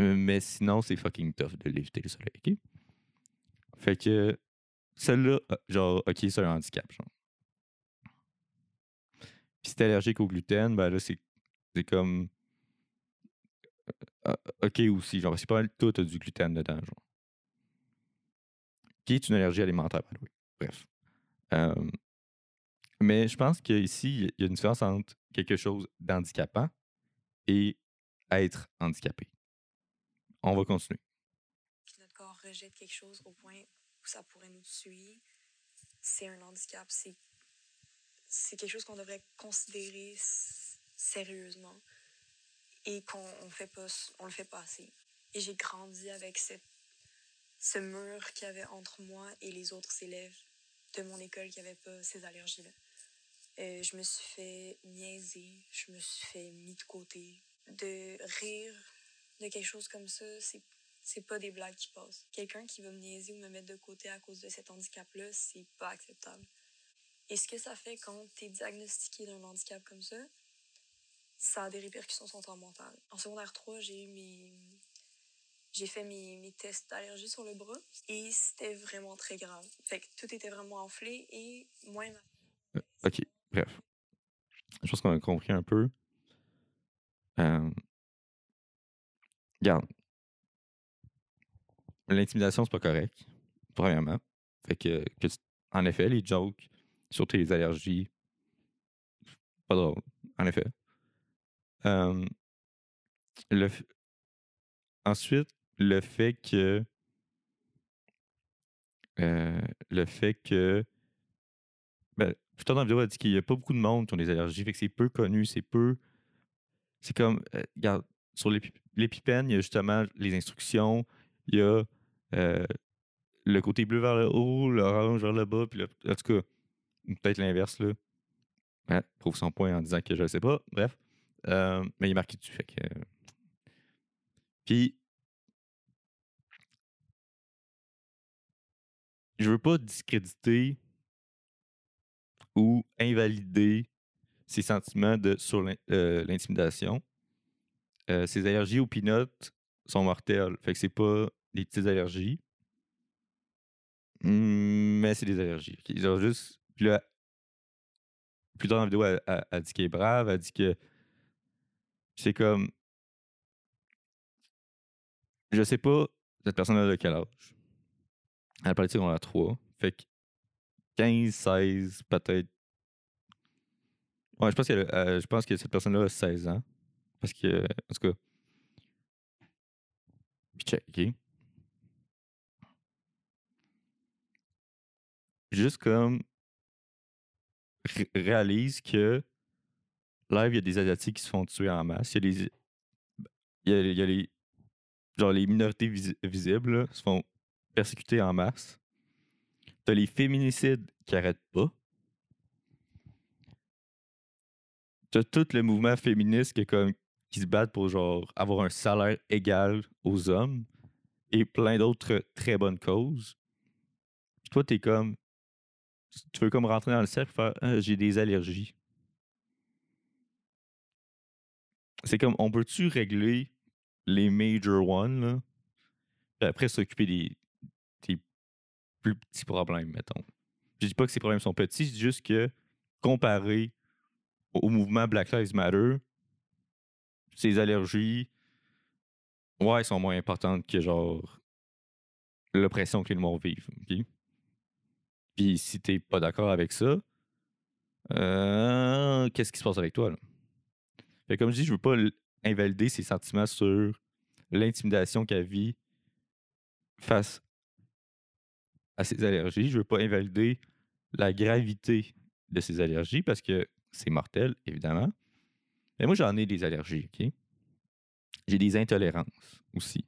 [SPEAKER 1] Euh, Mais sinon, c'est fucking tough de l'éviter le soleil, OK? Fait que celle-là, euh, genre, OK, c'est un handicap, genre. Puis si t'es allergique au gluten, ben là, c'est comme. Euh, OK aussi, genre, c'est pas mal tout du gluten dedans, genre. Qui est une allergie alimentaire, way. Bref. Euh, mais je pense qu'ici, il y a une différence entre quelque chose d'handicapant et être handicapé. On va continuer.
[SPEAKER 4] puis notre corps rejette quelque chose au point où ça pourrait nous tuer, c'est un handicap. C'est, quelque chose qu'on devrait considérer sérieusement et qu'on on le fait pas assez. Et j'ai grandi avec ce mur qu'il y avait entre moi et les autres élèves de mon école qui n'avaient pas ces allergies-là. Euh, je me suis fait niaiser, je me suis fait mis de côté. De rire de quelque chose comme ça, c'est c'est pas des blagues qui passent. Quelqu'un qui va me niaiser ou me mettre de côté à cause de cet handicap-là, c'est pas acceptable. Et ce que ça fait quand tu es diagnostiqué d'un handicap comme ça, ça a des répercussions sur ton mental. En secondaire 3, j'ai eu mes. J'ai fait mes, mes tests d'allergie sur le bras et c'était vraiment très grave. Fait que tout était vraiment enflé et moi et ma
[SPEAKER 1] Euh, OK, bref. Je pense qu'on a compris un peu. Euh, Regarde. L'intimidation, c'est pas correct, premièrement. Fait que, que en effet, les jokes sur tes allergies, pas drôle, en effet. Le Ensuite, le fait que. le fait que. Ben, tard dans la vidéo, elle dit qu'il n'y a pas beaucoup de monde qui ont des allergies. Fait que c'est peu connu, c'est peu. C'est comme. regarde, sur l'épi- l'épipène, il y a justement les instructions, il y a le côté bleu vers le haut, l'orange vers le bas, puis le- en tout cas, peut-être l'inverse, là. Ouais, prouve son point en disant que je ne sais pas. Bref. Euh, mais il est marqué dessus. Fait que. euh, Puis. Je veux pas discréditer ou invalider ses sentiments de, sur euh, l'intimidation. Ses allergies aux peanuts sont mortelles. Fait que c'est pas des petites allergies. Mais c'est des allergies. Ils ont juste. Puis là, plus tard dans la vidéo, elle, elle- dit qu'elle est brave, elle dit que. C'est comme. Je sais pas, cette personne-là de quel âge. Elle parlait de secondaire 3. Fait que 15, 16, peut-être. Ouais, je pense, a- euh, je pense que cette personne-là a 16 ans. Parce que, en tout cas. Puis check, ok? Juste comme. ré- réalise que. Live, il y a des Asiatiques qui se font tuer en masse. Il y a des. Il y a, les. Genre, les minorités visi- visibles là, se font persécuter en masse. T'as les féminicides qui arrêtent pas. T'as tout le mouvement féministe qui, comme, qui se battent pour genre avoir un salaire égal aux hommes et plein d'autres très bonnes causes. Toi, t'es comme. Tu veux comme rentrer dans le cercle faire Ah, j'ai des allergies. C'est comme on peut-tu régler les major ones, là, puis après s'occuper des, plus petits problèmes, mettons. Je dis pas que ces problèmes sont petits, je dis juste que comparé au, mouvement Black Lives Matter, ces allergies, ouais, sont moins importantes que genre l'oppression que les Noirs vivent. ok? Puis si t'es pas d'accord avec ça, euh, qu'est-ce qui se passe avec toi? Là? Comme je dis, je veux pas invalider ses sentiments sur l'intimidation qu'elle vit face à ses allergies. Je veux pas invalider la gravité de ses allergies parce que c'est mortel, évidemment. Mais moi, j'en ai des allergies, OK? J'ai des intolérances aussi.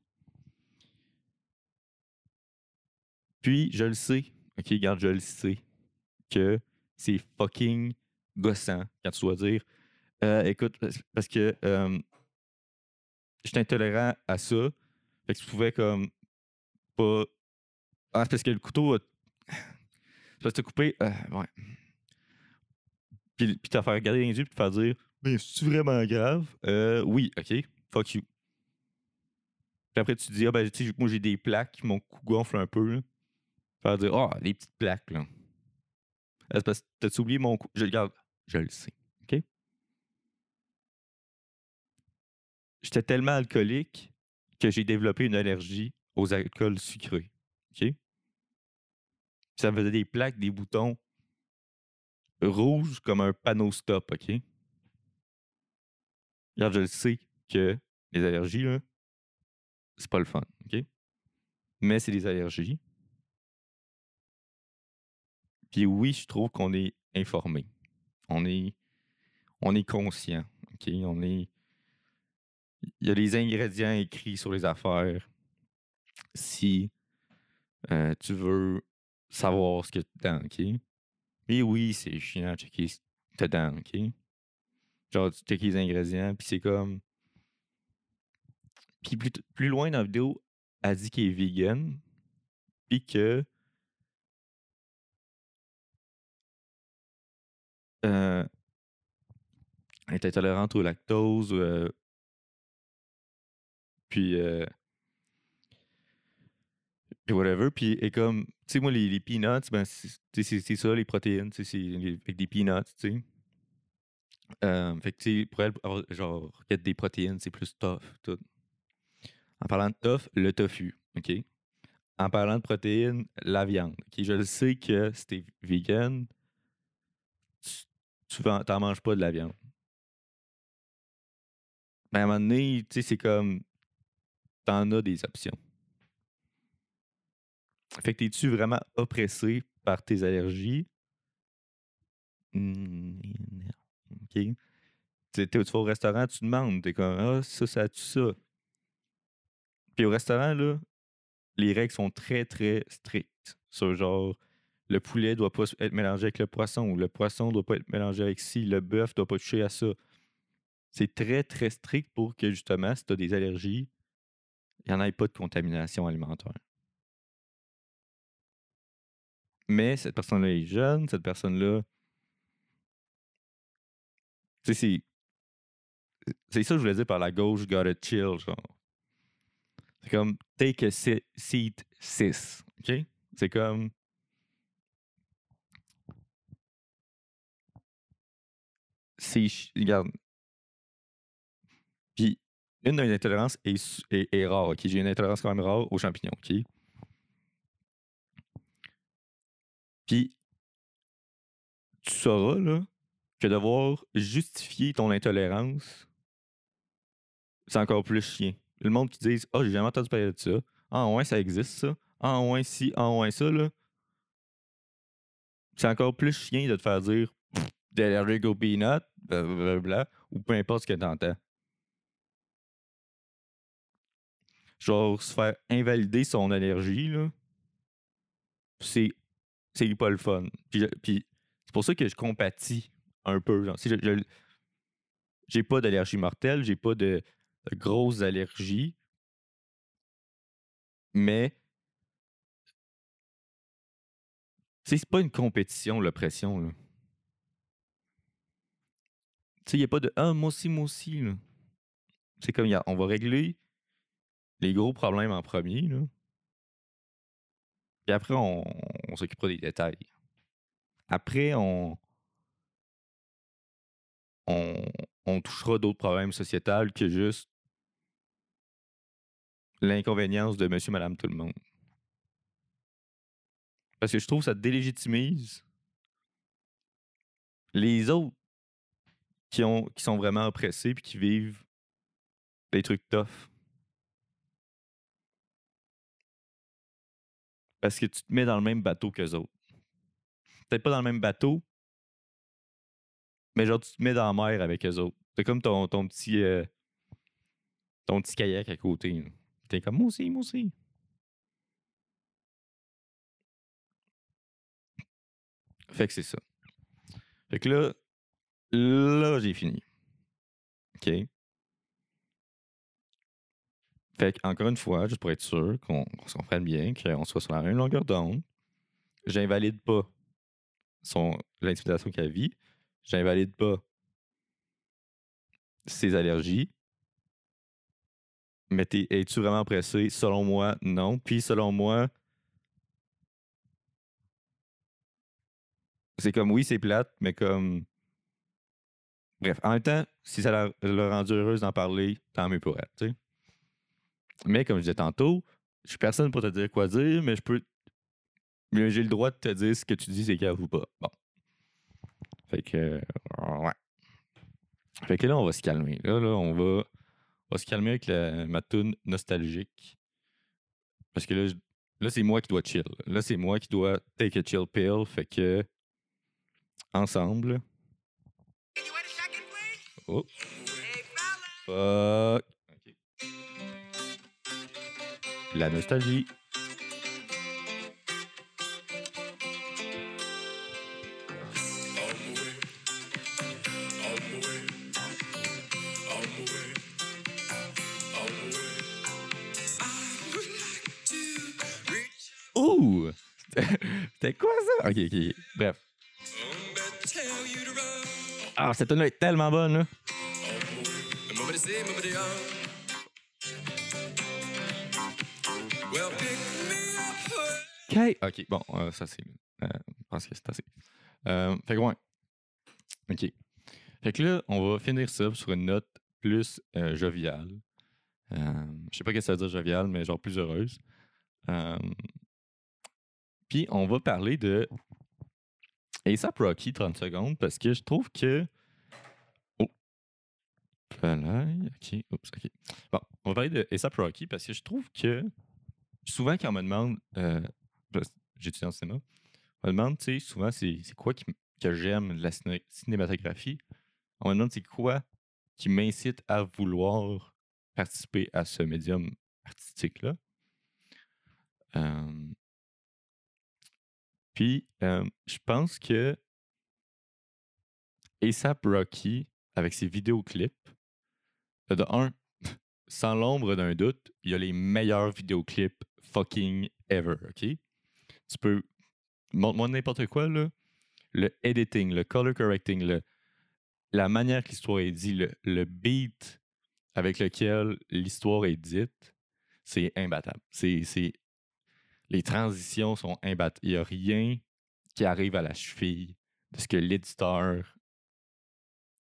[SPEAKER 1] Puis, je le sais, OK, regarde, je le sais, que c'est fucking gossant quand tu dois dire euh, écoute, parce- que euh, je suis intolérant à ça. Fait que tu pouvais comme pas. Ah, parce que le couteau a. Parce que t'as coupé. euh, ouais. Puis, puis t'as fait regarder les yeux puis te faire dire Mais c'est vraiment grave? Euh, oui, ok. Fuck you. Puis après, tu te dis, ah ben, tu sais, moi j'ai des plaques, mon cou gonfle un peu. là. Faire dire, ah, les petites plaques, là. Ah, C'est parce que t'as oublié mon coup. Je le garde. Je le sais. J'étais tellement alcoolique que j'ai développé une allergie aux alcools sucrés. Ça me faisait des plaques, des boutons rouges comme un panneau stop. OK? Regarde, je le sais que les allergies, là, c'est pas le fun. OK? Mais c'est des allergies. Puis oui, je trouve qu'on est informé. On est, on est conscient. OK? On est. Il y a les ingrédients écrits sur les affaires. Si euh, tu veux savoir ce que tu dedans, OK? Et oui, c'est chiant de checker ce que dedans, OK? Genre, tu checkes les ingrédients, puis c'est comme. Puis plus, plus loin dans la vidéo, elle dit qu'elle est vegan, puis que. euh, elle est intolérante au lactose, euh, puis. euh, puis whatever, puis et comme, tu sais, moi, les, peanuts, ben, c'est ça, les protéines, tu sais, avec des peanuts, tu sais. Euh, fait que, tu sais, pour elle, genre, requête des protéines, c'est plus tough, tout. En parlant de tough, le tofu, OK? En parlant de protéines, la viande. OK? Je le sais que si t'es vegan, tu, t'en manges pas de la viande. Mais à un moment donné, tu sais, c'est comme, t'en as des options. Fait que t'es-tu vraiment oppressé par tes allergies? Non. OK? Tu tu vas au restaurant, tu demandes, t'es comme, ah, ça, ça a-tu ça? Puis au restaurant, là, les règles sont très, très strictes. Sur genre, le poulet doit pas être mélangé avec le poisson, ou le poisson doit pas être mélangé avec ci, le bœuf doit pas toucher à ça. C'est très, très strict pour que, justement, si tu as des allergies, il n'y en ait pas de contamination alimentaire. Mais cette personne-là est jeune, cette personne-là. Tu sais, c'est. Ça que je voulais dire par la gauche, gotta chill, genre. C'est comme take a si- seat 6. OK? C'est comme. Ch- Regarde. Une de mes intolérances est, rare, OK? J'ai une intolérance quand même rare aux champignons, OK? Puis, tu sauras, là, que devoir justifier ton intolérance, c'est encore plus chien. Le monde qui dit Ah, j'ai jamais entendu parler de ça. Ah, ouais, ça existe, ça. Ah, ouais, si. Ah, ouais, ça, là. C'est encore plus chien de te faire dire T'es allergique aux peanuts, blablabla, ou peu importe ce que t'entends. Genre, se faire invalider son allergie, là, c'est c'est pas le fun. Puis, puis c'est pour ça que je compatis un peu. Genre, si je- j'ai pas d'allergie mortelle, j'ai pas de, grosses allergies, mais c'est pas une compétition, l'oppression. là. Tu sais, il n'y a pas de Ah, moi aussi, moi aussi. C'est comme, y a- on va régler les gros problèmes en premier. Là. Puis après, on, s'occupera des détails. Après, on, on, on touchera d'autres problèmes sociétals que juste l'inconvénience de monsieur, madame, tout le monde. Parce que je trouve que ça délégitimise les autres qui, ont, qui sont vraiment oppressés puis qui vivent des trucs tough. Parce que tu te mets dans le même bateau qu'eux autres. Peut-être pas dans le même bateau, mais genre tu te mets dans la mer avec eux autres. C'est comme ton, ton petit euh, ton petit kayak à côté. T'es comme moi aussi, moi aussi. Fait que c'est ça. Fait que là, là, j'ai fini. OK? Fait encore une fois, juste pour être sûr qu'on se comprenne bien, qu'on soit sur la même longueur d'onde, j'invalide pas son l'intimidation qu'elle vit. J'invalide pas ses allergies. Mais t'es- es-tu vraiment pressé? Selon moi, non. Puis selon moi, c'est comme, oui, c'est plate, mais comme. Bref, en même temps, si ça l'a l'a rendu heureuse d'en parler, tant mieux pour elle, tu sais. Mais comme je disais tantôt, je suis personne pour te dire quoi dire, mais je peux. Mais j'ai le droit de te dire ce que tu dis, c'est cave ou pas. Bon. Fait que. euh, ouais. Fait que là, on va se calmer. Là, là, on va, on va se calmer avec la, ma toune nostalgique. Parce que là, je- là c'est moi qui dois chill. Là, c'est moi qui dois take a chill pill. Fait que. Ensemble. Oh. Fuck. La nostalgie. Ouh! C'était quoi ça? Ok, ok. Bref. Ah, cette là est tellement bonne, là. OK. OK, bon, euh, ça c'est. euh, je pense que c'est assez. Euh, fait que ouais. OK. Fait que là, on va finir ça sur une note plus euh, joviale. Je sais pas ce que ça veut dire joviale, mais genre plus heureuse. Puis on va parler de ASAP Rocky 30 secondes parce que je trouve que. Oh. Voilà. OK. Oups, OK. Bon, on va parler de ASAP Rocky parce que je trouve que souvent quand on me demande. J'étudie en cinéma. On me demande, tu sais, souvent, c'est quoi qui que j'aime de la ciné- cinématographie? On me demande, c'est quoi qui m'incite à vouloir participer à ce médium artistique-là? Puis, je pense que ASAP Rocky, avec ses vidéoclips, euh, de un, sans l'ombre d'un doute, il y a les meilleurs vidéoclips fucking ever, OK? Tu peux. Montre-moi n'importe quoi, là. Le editing, le color correcting, le, la manière que l'histoire est dite, le, le beat avec lequel l'histoire est dite, c'est imbattable. C'est, les transitions sont imbattables. Il n'y a rien qui arrive à la cheville de ce que l'éditeur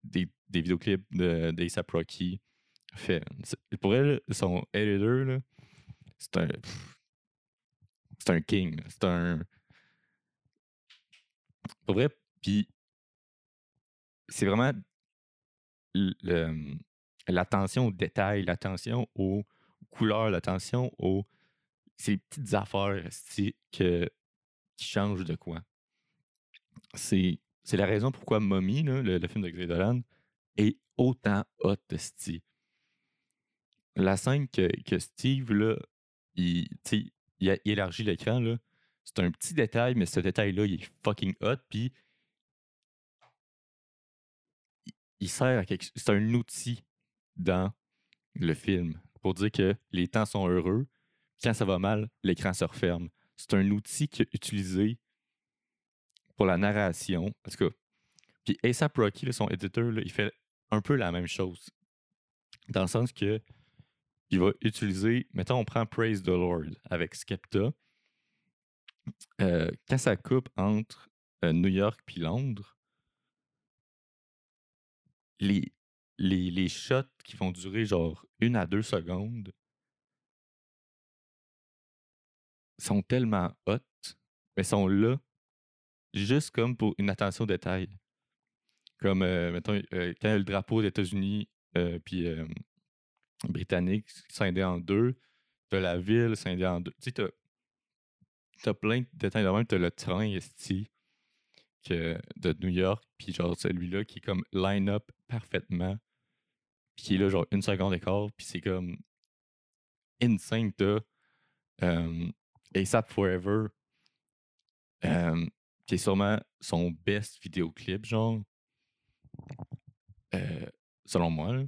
[SPEAKER 1] des, des vidéoclips de, d'A$AP Rocky fait. Pour elle, son editor, là, c'est un. C'est un king. C'est un. Pour vrai, puis c'est vraiment l'attention aux détails, l'attention aux couleurs, l'attention aux ces petites affaires que, qui changent de quoi. C'est la raison pourquoi Mommy, le, le film de Xavier Dolan, est autant hot esti. La scène que, que Steve, là, il, il, élargit l'écran, là, c'est un petit détail, mais ce détail-là, il est fucking hot, puis il- sert à quelque. C'est un outil dans le film pour dire que les temps sont heureux. Quand ça va mal, l'écran se referme. C'est un outil qui est utilisé pour la narration. En tout cas, puis A$AP Rocky, là, son éditeur, là, il fait un peu la même chose. Dans le sens que il va utiliser, mettons, on prend Praise the Lord avec Skepta. Euh, quand ça coupe entre euh, New York puis Londres, les, les, les shots qui vont durer genre une à deux secondes sont tellement hot, mais sont là juste comme pour une attention au détail. Comme, euh, mettons, quand le drapeau des États-Unis puis britannique scindé en deux, t'as la ville scindée en deux. Tu sais, t'as, plein de détails de même. T'as le train esti que, de New York, puis genre celui-là qui est comme line-up parfaitement, puis qui est là genre une seconde d'écart, puis c'est comme insane. T'as euh, ASAP Forever, euh, qui est sûrement son best vidéoclip, genre, euh, selon moi. là.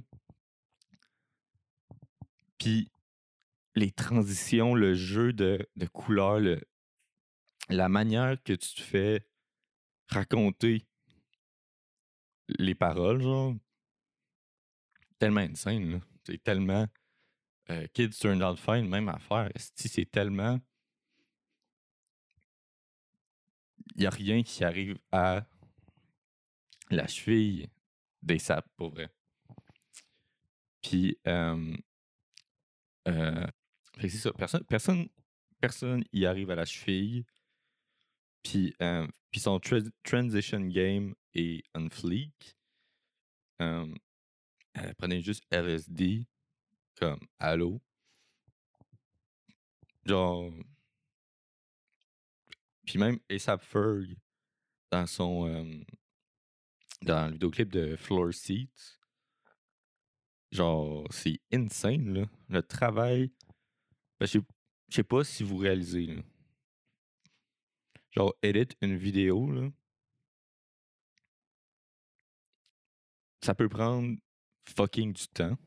[SPEAKER 1] Les transitions, le jeu de, de couleurs, le- la manière que tu te fais raconter les paroles, genre, tellement insane. C'est tellement. euh, Kids Turned Out Fine, même affaire. C'est tellement. il n'y a rien qui arrive à la cheville des sapes, pour vrai. Puis, euh, euh, c'est ça. Personne, personne, personne y arrive à la cheville. Puis, euh, puis son tra- transition game est on fleek. Euh, elle prenait juste LSD comme allô? Genre. Puis même ASAP Ferg dans son. dans le vidéoclip de Floor Seats. Genre, c'est insane, là. Le travail. Ben, je sais- pas si vous réalisez, là. Genre, edit une vidéo, là. Ça peut prendre fucking du temps.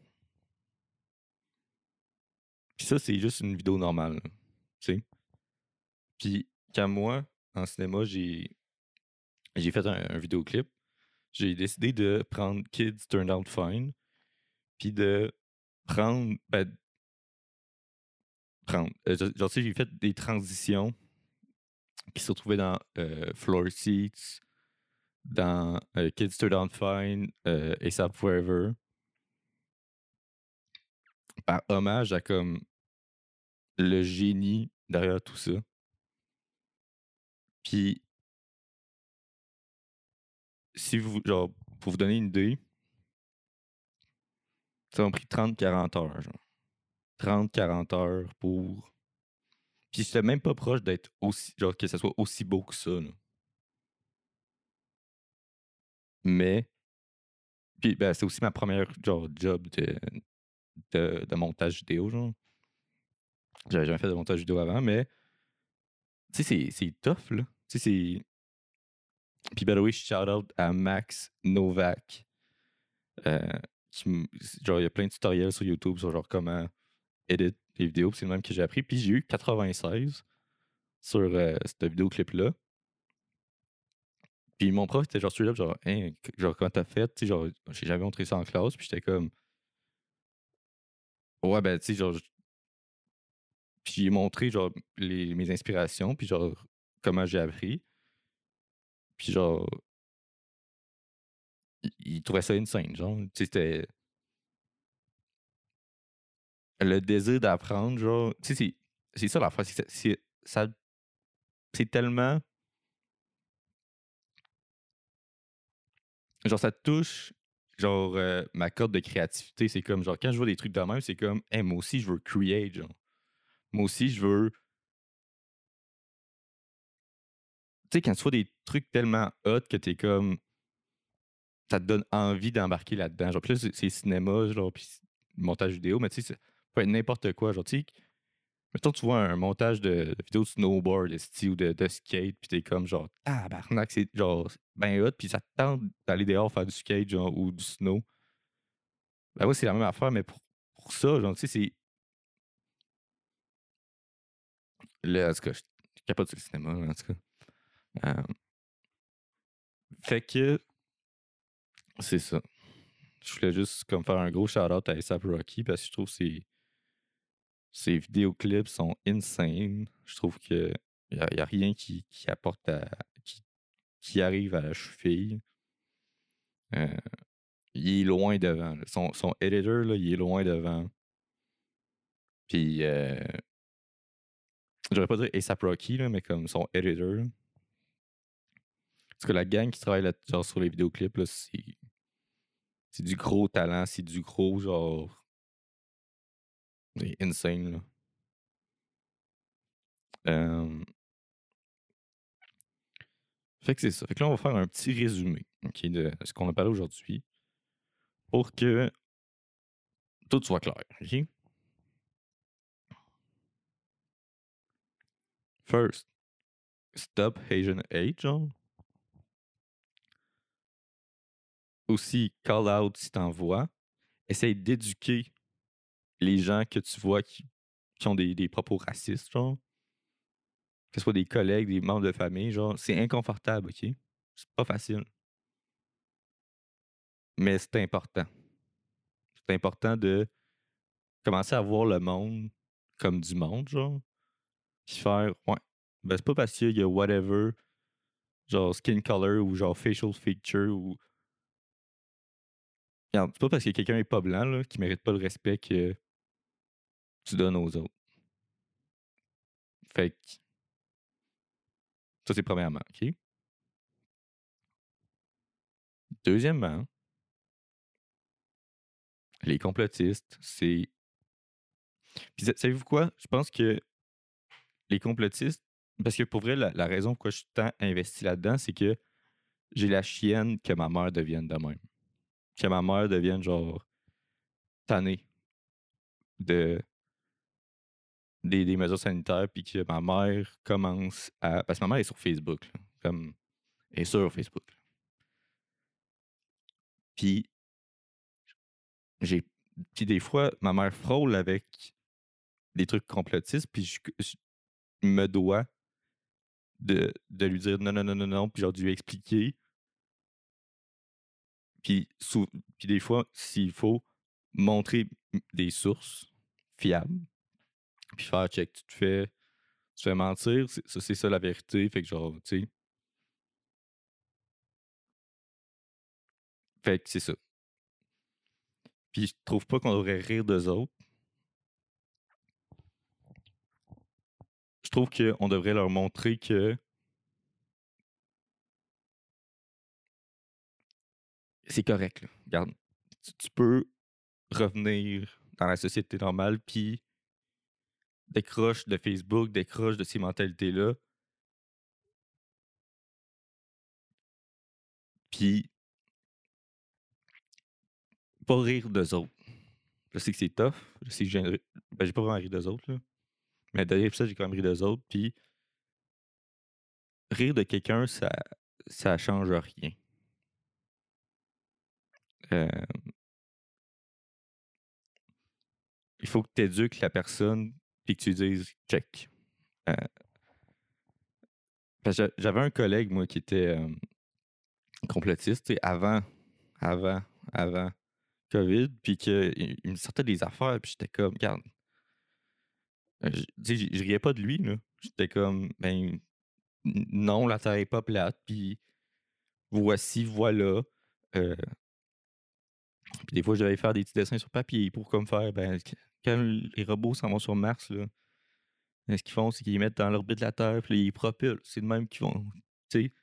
[SPEAKER 1] Puis ça, c'est juste une vidéo normale, tu sais. Puis quand moi, en cinéma, j'ai j'ai fait un, un vidéoclip, j'ai décidé de prendre Kids Turned Out Fine, puis de prendre, ben, prendre, euh, j'ai fait des transitions qui se retrouvaient dans euh, Floor Seats, dans euh, Kids Turned Out Fine, euh, ASAP Forever, par hommage à comme le génie derrière tout ça. Puis, si vous, genre, pour vous donner une idée, ça m'a pris 30-40 heures, genre. 30-40 heures pour. Puis, j'étais même pas proche d'être aussi, genre, que ça soit aussi beau que ça, là. Mais, puis, ben, c'est aussi ma première, genre, job de, de, montage vidéo, genre. J'avais jamais fait de montage vidéo avant, mais, tu sais, c'est- c'est tough, là. Tu sais, c'est. Puis, by the way, shout out à Max Novak. euh, genre, il y a plein de tutoriels sur YouTube sur genre comment edit les vidéos. C'est le même que j'ai appris. Puis j'ai eu 96 sur euh, cette vidéoclip-là. Puis mon prof était genre celui-là, genre, Hein, genre, comment t'as fait? Tu sais, genre, j'ai jamais montré ça en classe. Puis j'étais comme, ouais, ben, tu sais, genre, puis j'ai montré, genre, les, mes inspirations, puis genre, comment j'ai appris. Puis genre, il trouvait ça insane, genre, c'était le désir d'apprendre, genre, tu sais, c'est- ça la ça, c'est tellement, genre, ça touche, genre, euh, ma corde de créativité, c'est comme, genre, quand je vois des trucs de même, c'est comme, hey, moi aussi, je veux create, genre, moi aussi, je veux, tu sais, quand tu vois des trucs tellement hot que t'es comme, ça te donne envie d'embarquer là-dedans, genre, puis là, c'est cinéma, genre, puis montage vidéo, mais tu sais, ça peut être n'importe quoi, genre, tu sais, Mettons, tu vois un montage de, de vidéo de snowboard esti, ou de, de skate, puis t'es comme genre, ah, barnac, c'est genre ben hot, puis ça te tente d'aller dehors faire du skate, genre, ou du snow. Ben, moi, c'est la même affaire, mais pour, ça, genre, tu sais, c'est. Là, en tout cas, je je capote sur le cinéma, en tout cas. Euh, Fait que. C'est ça. Je voulais juste comme faire un gros shout-out à ASAP Rocky parce que je trouve que. Ses vidéoclips sont insane. Je trouve que y a, a rien qui, qui apporte à. qui, qui arrive à la cheville. Euh, il est loin devant. Son, son editor, là, il est loin devant. Puis. Euh, J'aurais pas dit ASAP Rocky, là, mais comme son editor. Parce que la gang qui travaille là, genre, sur les vidéoclips, c'est. C'est du gros talent, c'est du gros genre. C'est insane, là. Fait que c'est ça. Fait que là, on va faire un petit résumé ok, de ce qu'on a parlé aujourd'hui pour que tout soit clair. ok? First, stop Asian hate, genre. Aussi, call out si t'en vois. Essaye d'éduquer les gens que tu vois qui, qui ont des, des propos racistes, genre. Que ce soit des collègues, des membres de famille, genre. C'est inconfortable, ok? C'est pas facile. Mais c'est important. C'est important de commencer à voir le monde comme du monde, genre. Puis faire, ouais, ben c'est pas parce qu'il y a whatever genre skin color ou genre facial feature ou. C'est pas parce que quelqu'un est pas blanc là, qui mérite pas le respect que tu donnes aux autres. Fait que. Ça, c'est premièrement, OK? Deuxièmement, les complotistes, c'est. Puis sa- savez-vous quoi? Je pense que les complotistes. Parce que pour vrai, la, la raison pourquoi je suis tant investi là-dedans, c'est que j'ai la chienne que ma mère devienne de même. Que ma mère devienne genre tannée de des, mesures sanitaires, puis que ma mère commence à. Parce que ma mère est sur Facebook, comme. Elle est sur Facebook. Puis j'ai. Puis des fois, ma mère frôle avec des trucs complotistes, puis je, je me dois de, de lui dire non, non, non, non, non, puis genre de lui expliquer. Puis, des fois, s'il faut, montrer des sources fiables, puis faire check, tu te fais, tu te fais mentir, c'est- ça c'est ça la vérité, fait que genre, tu sais. Fait que c'est ça. Puis je trouve pas qu'on devrait rire d'eux autres. Je trouve qu'on devrait leur montrer que c'est correct. Là. Tu, peux revenir dans la société normale, puis décroche de Facebook, décroche de ces mentalités-là. Puis pas rire d'eux autres. Je sais que c'est tough. Je sais que j'ai ben, pas vraiment ri d'eux autres. Là. Mais derrière ça, j'ai quand même ri d'eux autres. Puis rire de quelqu'un, ça, ça change rien. Euh, il faut que tu éduques la personne puis que tu dises check. Euh, j'avais un collègue, moi, qui était euh, complotiste, avant, avant, avant COVID, puis qu'il il me sortait des affaires, puis j'étais comme, regarde, je- je riais pas de lui, là. J'étais comme, ben, non, la Terre est pas plate, puis voici, voilà. Puis des fois, je devais faire des petits dessins sur papier pour comme faire, ben, qu- quand les robots s'en vont sur Mars, là, ce qu'ils font, c'est qu'ils les mettent dans l'orbite de la Terre, puis ils propulsent. C'est de même qu'ils vont, tu sais,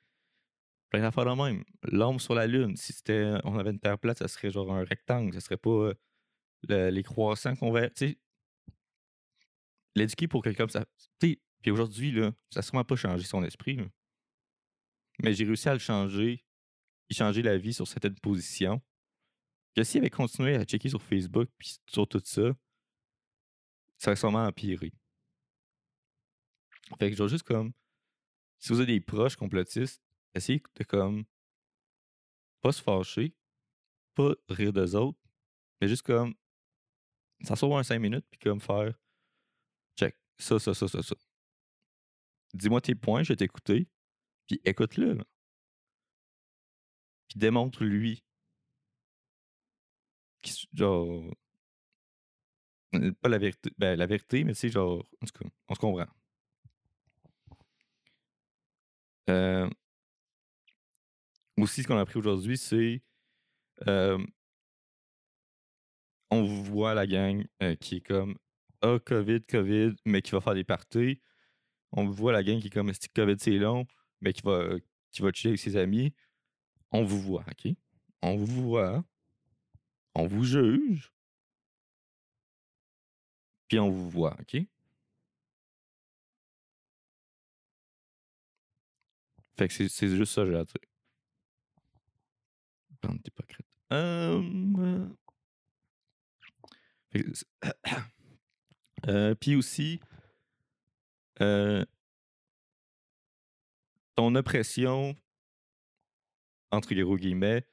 [SPEAKER 1] plein d'affaires de même. L'homme sur la Lune, si c'était, on avait une Terre plate, ça serait genre un rectangle, ça serait pas euh, le- les croissants qu'on verrait, tu sais. L'éduquer pour quelqu'un ça, tu sais, puis aujourd'hui, là, ça n'a sûrement pas changé son esprit. Mais j'ai réussi à le changer, y changer la vie sur certaines positions. Que s'il avait continué à checker sur Facebook puis sur tout ça, ça aurait sûrement empiré. Fait que genre juste comme si vous avez des proches complotistes, essayez de comme pas se fâcher, pas rire d'eux autres, mais juste comme s'asseoir un 5 minutes puis comme faire check, ça, ça, ça, ça, ça. Dis-moi tes points, je vais t'écouter, puis écoute-le. Puis démontre-lui. qu'il Genre. Pas la vérité. Ben, la vérité, mais sais, genre. On se comprend. Euh, aussi, ce qu'on a appris aujourd'hui, c'est. euh, on voit la gang euh, qui est comme. Ah, COVID, COVID, mais qui va faire des parties. On voit la gang qui est comme. Que COVID, c'est long, mais qui va, qui va avec ses amis. On vous voit, OK? On vous voit. On vous juge. Puis on vous voit, OK? Fait que c'est- juste ça, j'ai à dire. Bande d'hypocrites. Euh, fait que c'est- Euh, Puis aussi, euh, ton oppression, entre guillemets,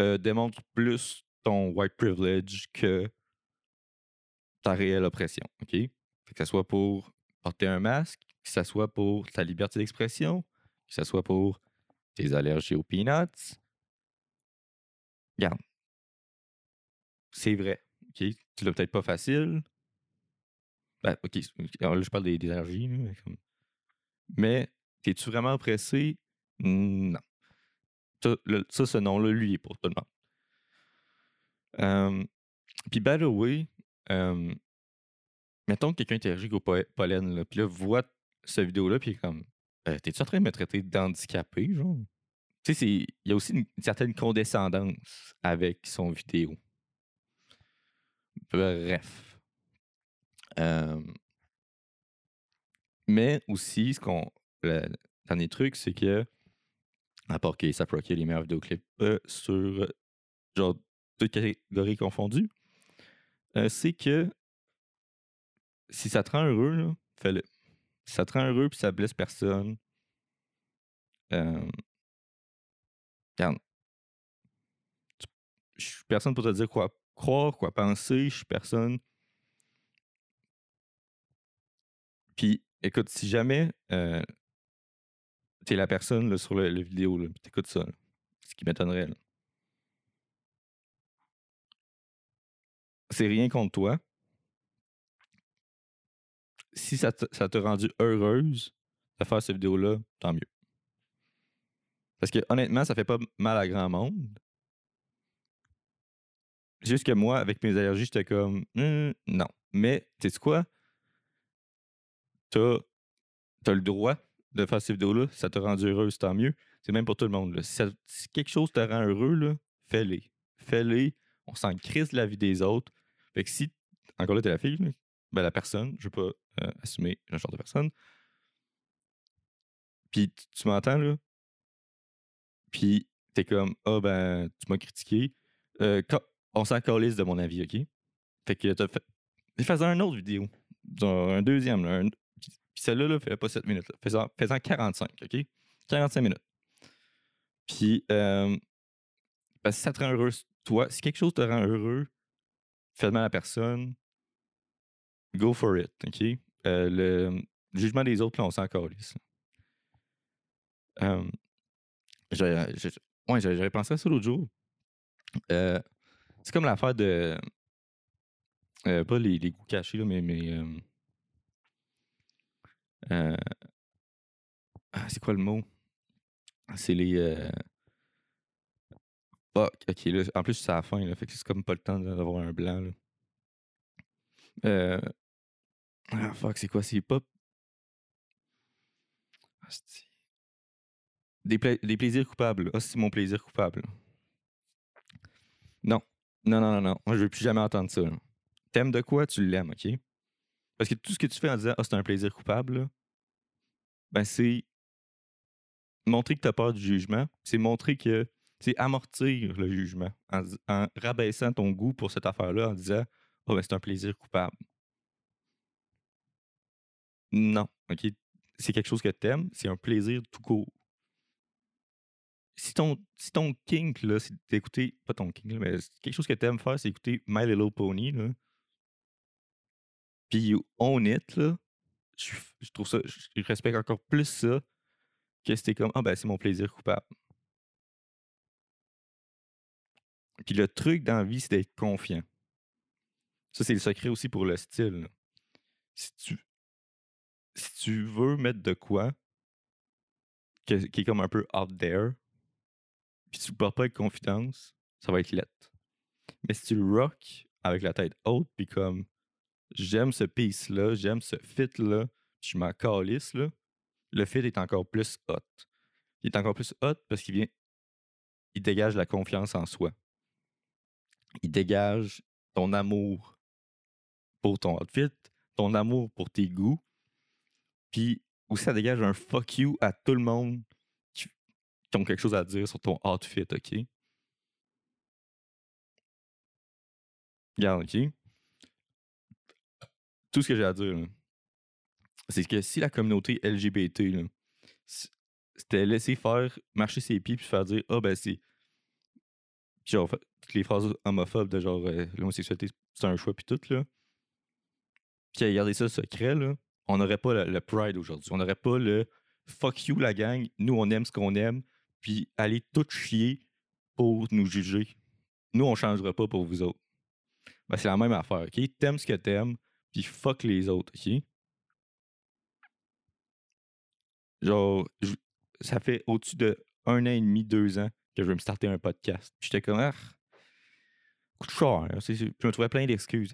[SPEAKER 1] euh, démontre plus ton white privilege que ta réelle oppression, OK? Que ça soit pour porter un masque, que ça soit pour ta liberté d'expression, que ça soit pour tes allergies aux peanuts. Regarde. C'est vrai, OK? Tu l'as peut-être pas facile. Ben, OK, là, je parle des, allergies, mais comme- mais es-tu vraiment oppressé? Non. Ça, ça, ce nom-là, lui, est pour tout le monde. Puis, by the way, mettons que quelqu'un est au po- pollen, là, puis là, voit cette vidéo-là, puis comme Euh, T'es-tu en train de me traiter d'handicapé, genre? Tu sais, il y a aussi une, certaine condescendance avec son vidéo. Bref. Mais aussi, ce qu'on. Le dernier truc, c'est que. À part que les meilleurs vidéoclips euh, sur. genre, toutes catégories confondues. euh, c'est que. Si ça te rend heureux, fais-le. Si ça te rend heureux puis ça blesse personne. Euh, regarde. Je suis personne pour te dire quoi croire, quoi penser. Je suis personne. Puis, écoute, si jamais euh, t'es la personne sur le, vidéo, puis t'écoutes ça, ce qui m'étonnerait, c'est rien contre toi. Si ça t'a rendu heureuse de faire cette vidéo-là, tant mieux. Parce que honnêtement, ça fait pas mal à grand monde. Juste que moi, avec mes allergies, j'étais comme Hum, non. Mais tu sais quoi? T'as as le droit de faire ces vidéos-là. Ça t'a rendu heureuse, tant mieux. C'est même pour tout le monde. là. Si, quelque chose te rend heureux, fais-les. Fais-les. On s'en crise la vie des autres. Fait que si, encore là, t'es la fille, ben la personne, je veux pas euh, assumer le genre de personne. Puis tu, m'entends, là? Puis t'es comme, ah ben, tu m'as critiqué. Euh, on s'en calisse de mon avis, OK? Fait que t'as fait. Fais-en une autre vidéo. Un deuxième, là. un- Puis celle-là, là, fait pas 7 minutes. Fais-en fais-en 45, OK? 45 minutes. Puis, euh, parce que si ça te rend heureux, toi, si quelque chose te rend heureux, fais mal à personne, go for it, OK? Euh, le jugement des autres, là, on s'en calisse. Euh, pensé à ça l'autre jour. Euh, c'est comme l'affaire de. euh, pas les, les goûts cachés, là, mais. mais ah, c'est quoi le mot? C'est les. Ok, là, en plus, c'est à la fin, là, fait que c'est comme pas le temps d'avoir un blanc. Là. Euh, Ah, fuck, c'est quoi? C'est pas. Asti. Des, pla- des plaisirs coupables. Ah, c'est mon plaisir coupable. Non. Non, non, non, non. Moi, je veux plus jamais entendre ça. T'aimes de quoi, tu l'aimes, OK? Parce que tout ce que tu fais en disant Ah, c'est un plaisir coupable, ben c'est montrer que tu as peur du jugement. C'est montrer que. C'est amortir le jugement en, rabaissant ton goût pour cette affaire-là en disant Ah, ben c'est un plaisir coupable. Non, OK? C'est quelque chose que t'aimes, c'est un plaisir tout court. Si ton, si ton kink, là, c'est d'écouter, pas ton kink, là, mais quelque chose que t'aimes faire, c'est écouter My Little Pony, là. Puis own it, là. Je, je trouve ça, je respecte encore plus ça que c'était comme, ah ben c'est mon plaisir coupable. Puis le truc dans la vie, c'est d'être confiant. Ça, c'est le secret aussi pour le style. Si tu, veux mettre de quoi qui est comme un peu out there, puis tu le portes pas avec confiance, ça va être lettre. Mais si tu le rock avec la tête haute, puis comme j'aime ce piece-là, j'aime ce fit-là, je m'en calisse, là, le fit est encore plus hot. Il est encore plus hot parce qu'il vient. Il dégage la confiance en soi. Il dégage ton amour pour ton outfit, ton amour pour tes goûts, puis aussi ça dégage un fuck you à tout le monde qui, ont quelque chose à dire sur ton outfit, ok? Regarde, ok? Tout ce que j'ai à dire, c'est que si la communauté LGBT, là, c'était laisser faire, marcher ses pieds, puis faire dire, ah ben c'est. Genre, les phrases homophobes de genre, euh, l'homosexualité, c'est un choix, puis tout, là. Puis à garder ça secret, là, on n'aurait pas le, pride aujourd'hui. On n'aurait pas le fuck you, la gang, nous, on aime ce qu'on aime, puis aller tout chier pour nous juger. Nous, on changera pas pour vous autres. Ben, c'est la même affaire, OK? T'aimes ce que t'aimes, puis fuck les autres, OK? Genre, ça fait au-dessus de un an et demi, deux ans que je veux me starter un podcast. J'étais comme, ah, coup de c'est- c'est- Je me trouvais plein d'excuses.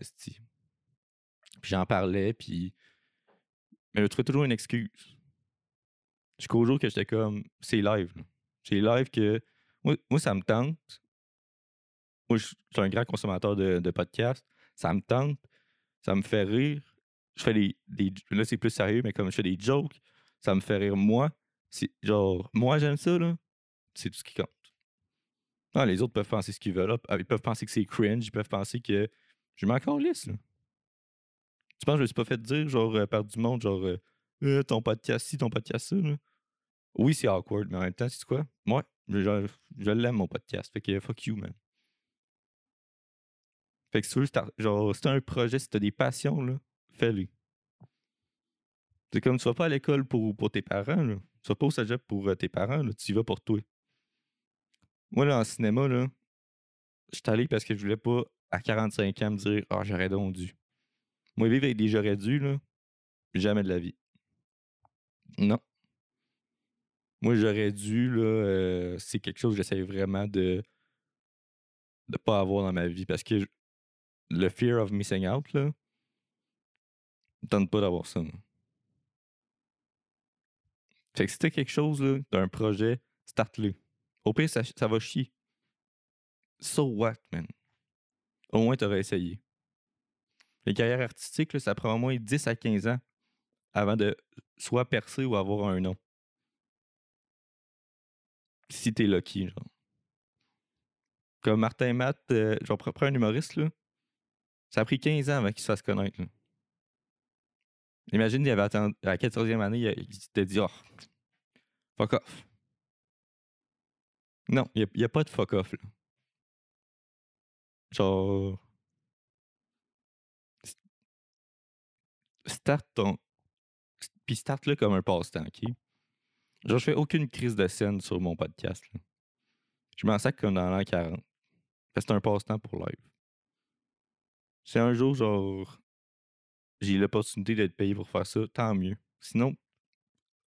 [SPEAKER 1] Puis j'en parlais, puis. Mais je trouvais toujours une excuse. Jusqu'au jour que j'étais comme, c'est live. C'est live que. Moi, ça me tente. Moi, je suis un grand consommateur de, podcasts. Ça me tente. Ça me fait rire. Je fais des. des là, c'est plus sérieux, mais comme je fais des jokes, ça me fait rire moi. Genre, moi, j'aime ça, là. C'est tout ce qui compte. Ah, les autres peuvent penser ce qu'ils veulent. Ah, Ils peuvent penser que c'est cringe. Ils peuvent penser que je m'en lisse. Tu penses que je me suis pas fait dire, genre, euh, par du monde, genre, euh, Euh, ton podcast ci, ton podcast ça, là? Oui, c'est awkward, mais en même temps, c'est quoi? Moi, je, l'aime, mon podcast. Fait que fuck you, man. Fait que si tu veux, genre, si t'as un projet, si t'as des passions, fais-le. C'est comme tu vas pas à l'école pour, pour tes parents, là. Tu vas pas au cégep pour euh, tes parents, là. Tu y vas pour toi. Moi, là, en cinéma, là, je suis allé parce que je voulais pas, à 45 ans, me dire « Ah, j'aurais donc dû. » Moi, vivre avec des « j'aurais dû », là, jamais de la vie. Non. Moi, j'aurais dû, là, euh, c'est quelque chose que j'essaie vraiment de de pas avoir dans ma vie parce que le fear of missing out, là, me tente pas d'avoir ça. moi. Fait que si t'as quelque chose, là, t'as un projet, start-le. Au pire, ça, va chier. So what, man? Au moins, t'aurais essayé. Les carrières artistiques, là, ça prend au moins 10 à 15 ans avant de soit percer ou avoir un nom. Si t'es lucky, genre. Comme Martin Matt, euh, genre, prends prends un humoriste, là. Ça a pris 15 ans avant qu'il se fasse connaître, là. Imagine, il avait attendu, à la 14e année, il, il s'était dit, oh, fuck off. Non, il n'y a, pas de fuck off, là. Genre. Start ton. Puis start-le comme un passe-temps, ok? Genre, je fais aucune crise de scène sur mon podcast, là. Je m'en sac comme dans l'an 40. Parce que c'est un passe-temps pour live. Si un jour, genre, j'ai l'opportunité d'être payé pour faire ça, tant mieux. Sinon,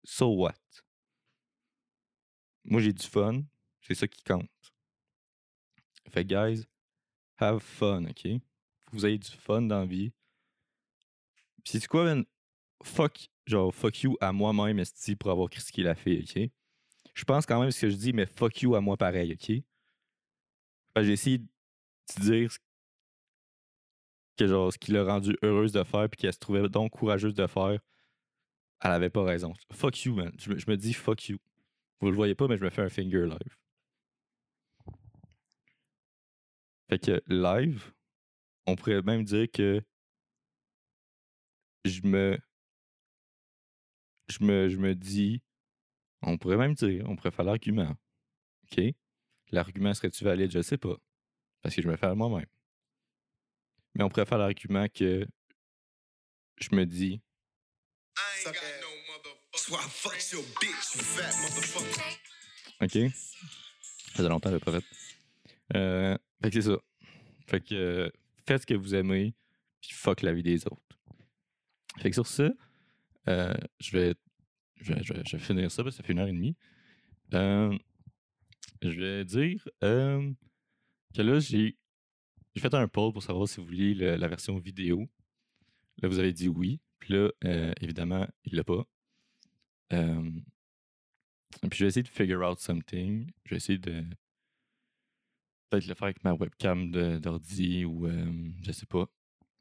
[SPEAKER 1] so what? Moi, j'ai du fun. C'est ça qui compte. Fait guys, have fun, OK? Vous ayez du fun dans la vie. Puis c'est quoi, man? Fuck, genre, fuck you à moi-même, esti, pour avoir critiqué la fille, OK? Je pense quand même ce que je dis, mais fuck you à moi pareil, OK? J'ai essayé de dire que, genre, ce qui l'a rendu heureuse de faire, puis qu'elle se trouvait donc courageuse de faire, elle avait pas raison. Fuck you, man. Je me, je me dis fuck you. Vous le voyez pas, mais je me fais un finger live. Fait que live, on pourrait même dire que je me. Je me, je me dis. On pourrait même dire, on pourrait faire l'argument. OK? L'argument serait-tu valide? Je sais pas. Parce que je me fais à moi-même. Mais on pourrait faire l'argument que je me dis. OK? Ça fait longtemps que je pas fait. Euh, fait que c'est ça. Fait que euh, faites ce que vous aimez, puis fuck la vie des autres. Fait que sur ça, euh, je, vais, je, vais, je, vais, finir ça parce que ça fait une heure et demie. Euh, je vais dire euh, que là, j'ai fait un poll pour savoir si vous vouliez la version vidéo. Là, vous avez dit oui. Puis là, évidemment, il l'a pas. Puis je vais essayer de figure out something. Je vais essayer de peut-être le faire avec ma webcam d'ordi ou euh, je sais pas.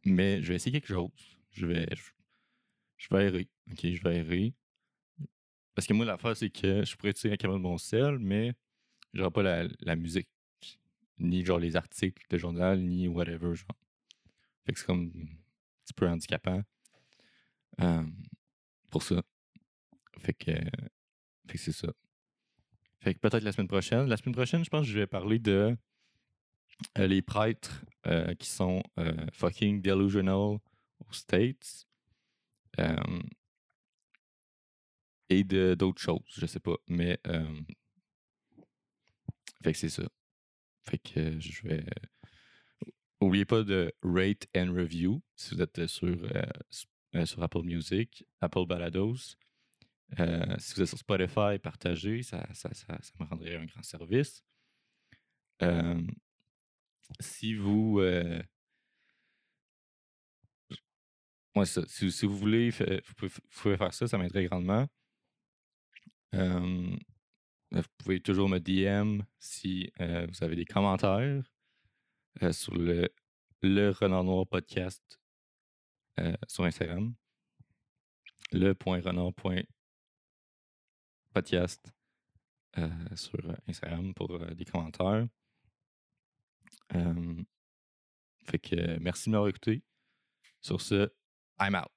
[SPEAKER 1] Mais je vais essayer quelque chose. Je vais je, vais errer. OK, je vais errer. Parce que moi, l'affaire, c'est que je pourrais utiliser la caméra de mon sel, mais j'aurai pas la, la musique. Ni genre les articles de journal, ni whatever, genre. Fait que c'est comme un petit peu handicapant. pour ça. Fait que, fait que c'est ça. Fait que peut-être la semaine prochaine. La semaine prochaine, je pense que je vais parler de les prêtres euh, qui sont euh, fucking delusional aux States. Euh, et d'autres choses, je sais pas. Mais euh, fait que c'est ça. Fait que euh, je vais. Oubliez pas de rate and review si vous êtes sur, euh, euh, sur Apple Music, Apple Balados. Euh, si vous êtes sur Spotify, partagez, ça, ça, ça me rendrait un grand service. Si vous. Euh, ouais, ça, si, vous voulez, vous pouvez, faire ça, ça m'aiderait grandement. Vous pouvez toujours me DM si euh, vous avez des commentaires euh, sur le, le Renard Noir podcast sur Instagram. Le.renard.podcast sur Instagram pour des commentaires. Fait que merci de m'avoir écouté. Sur ce, I'm out.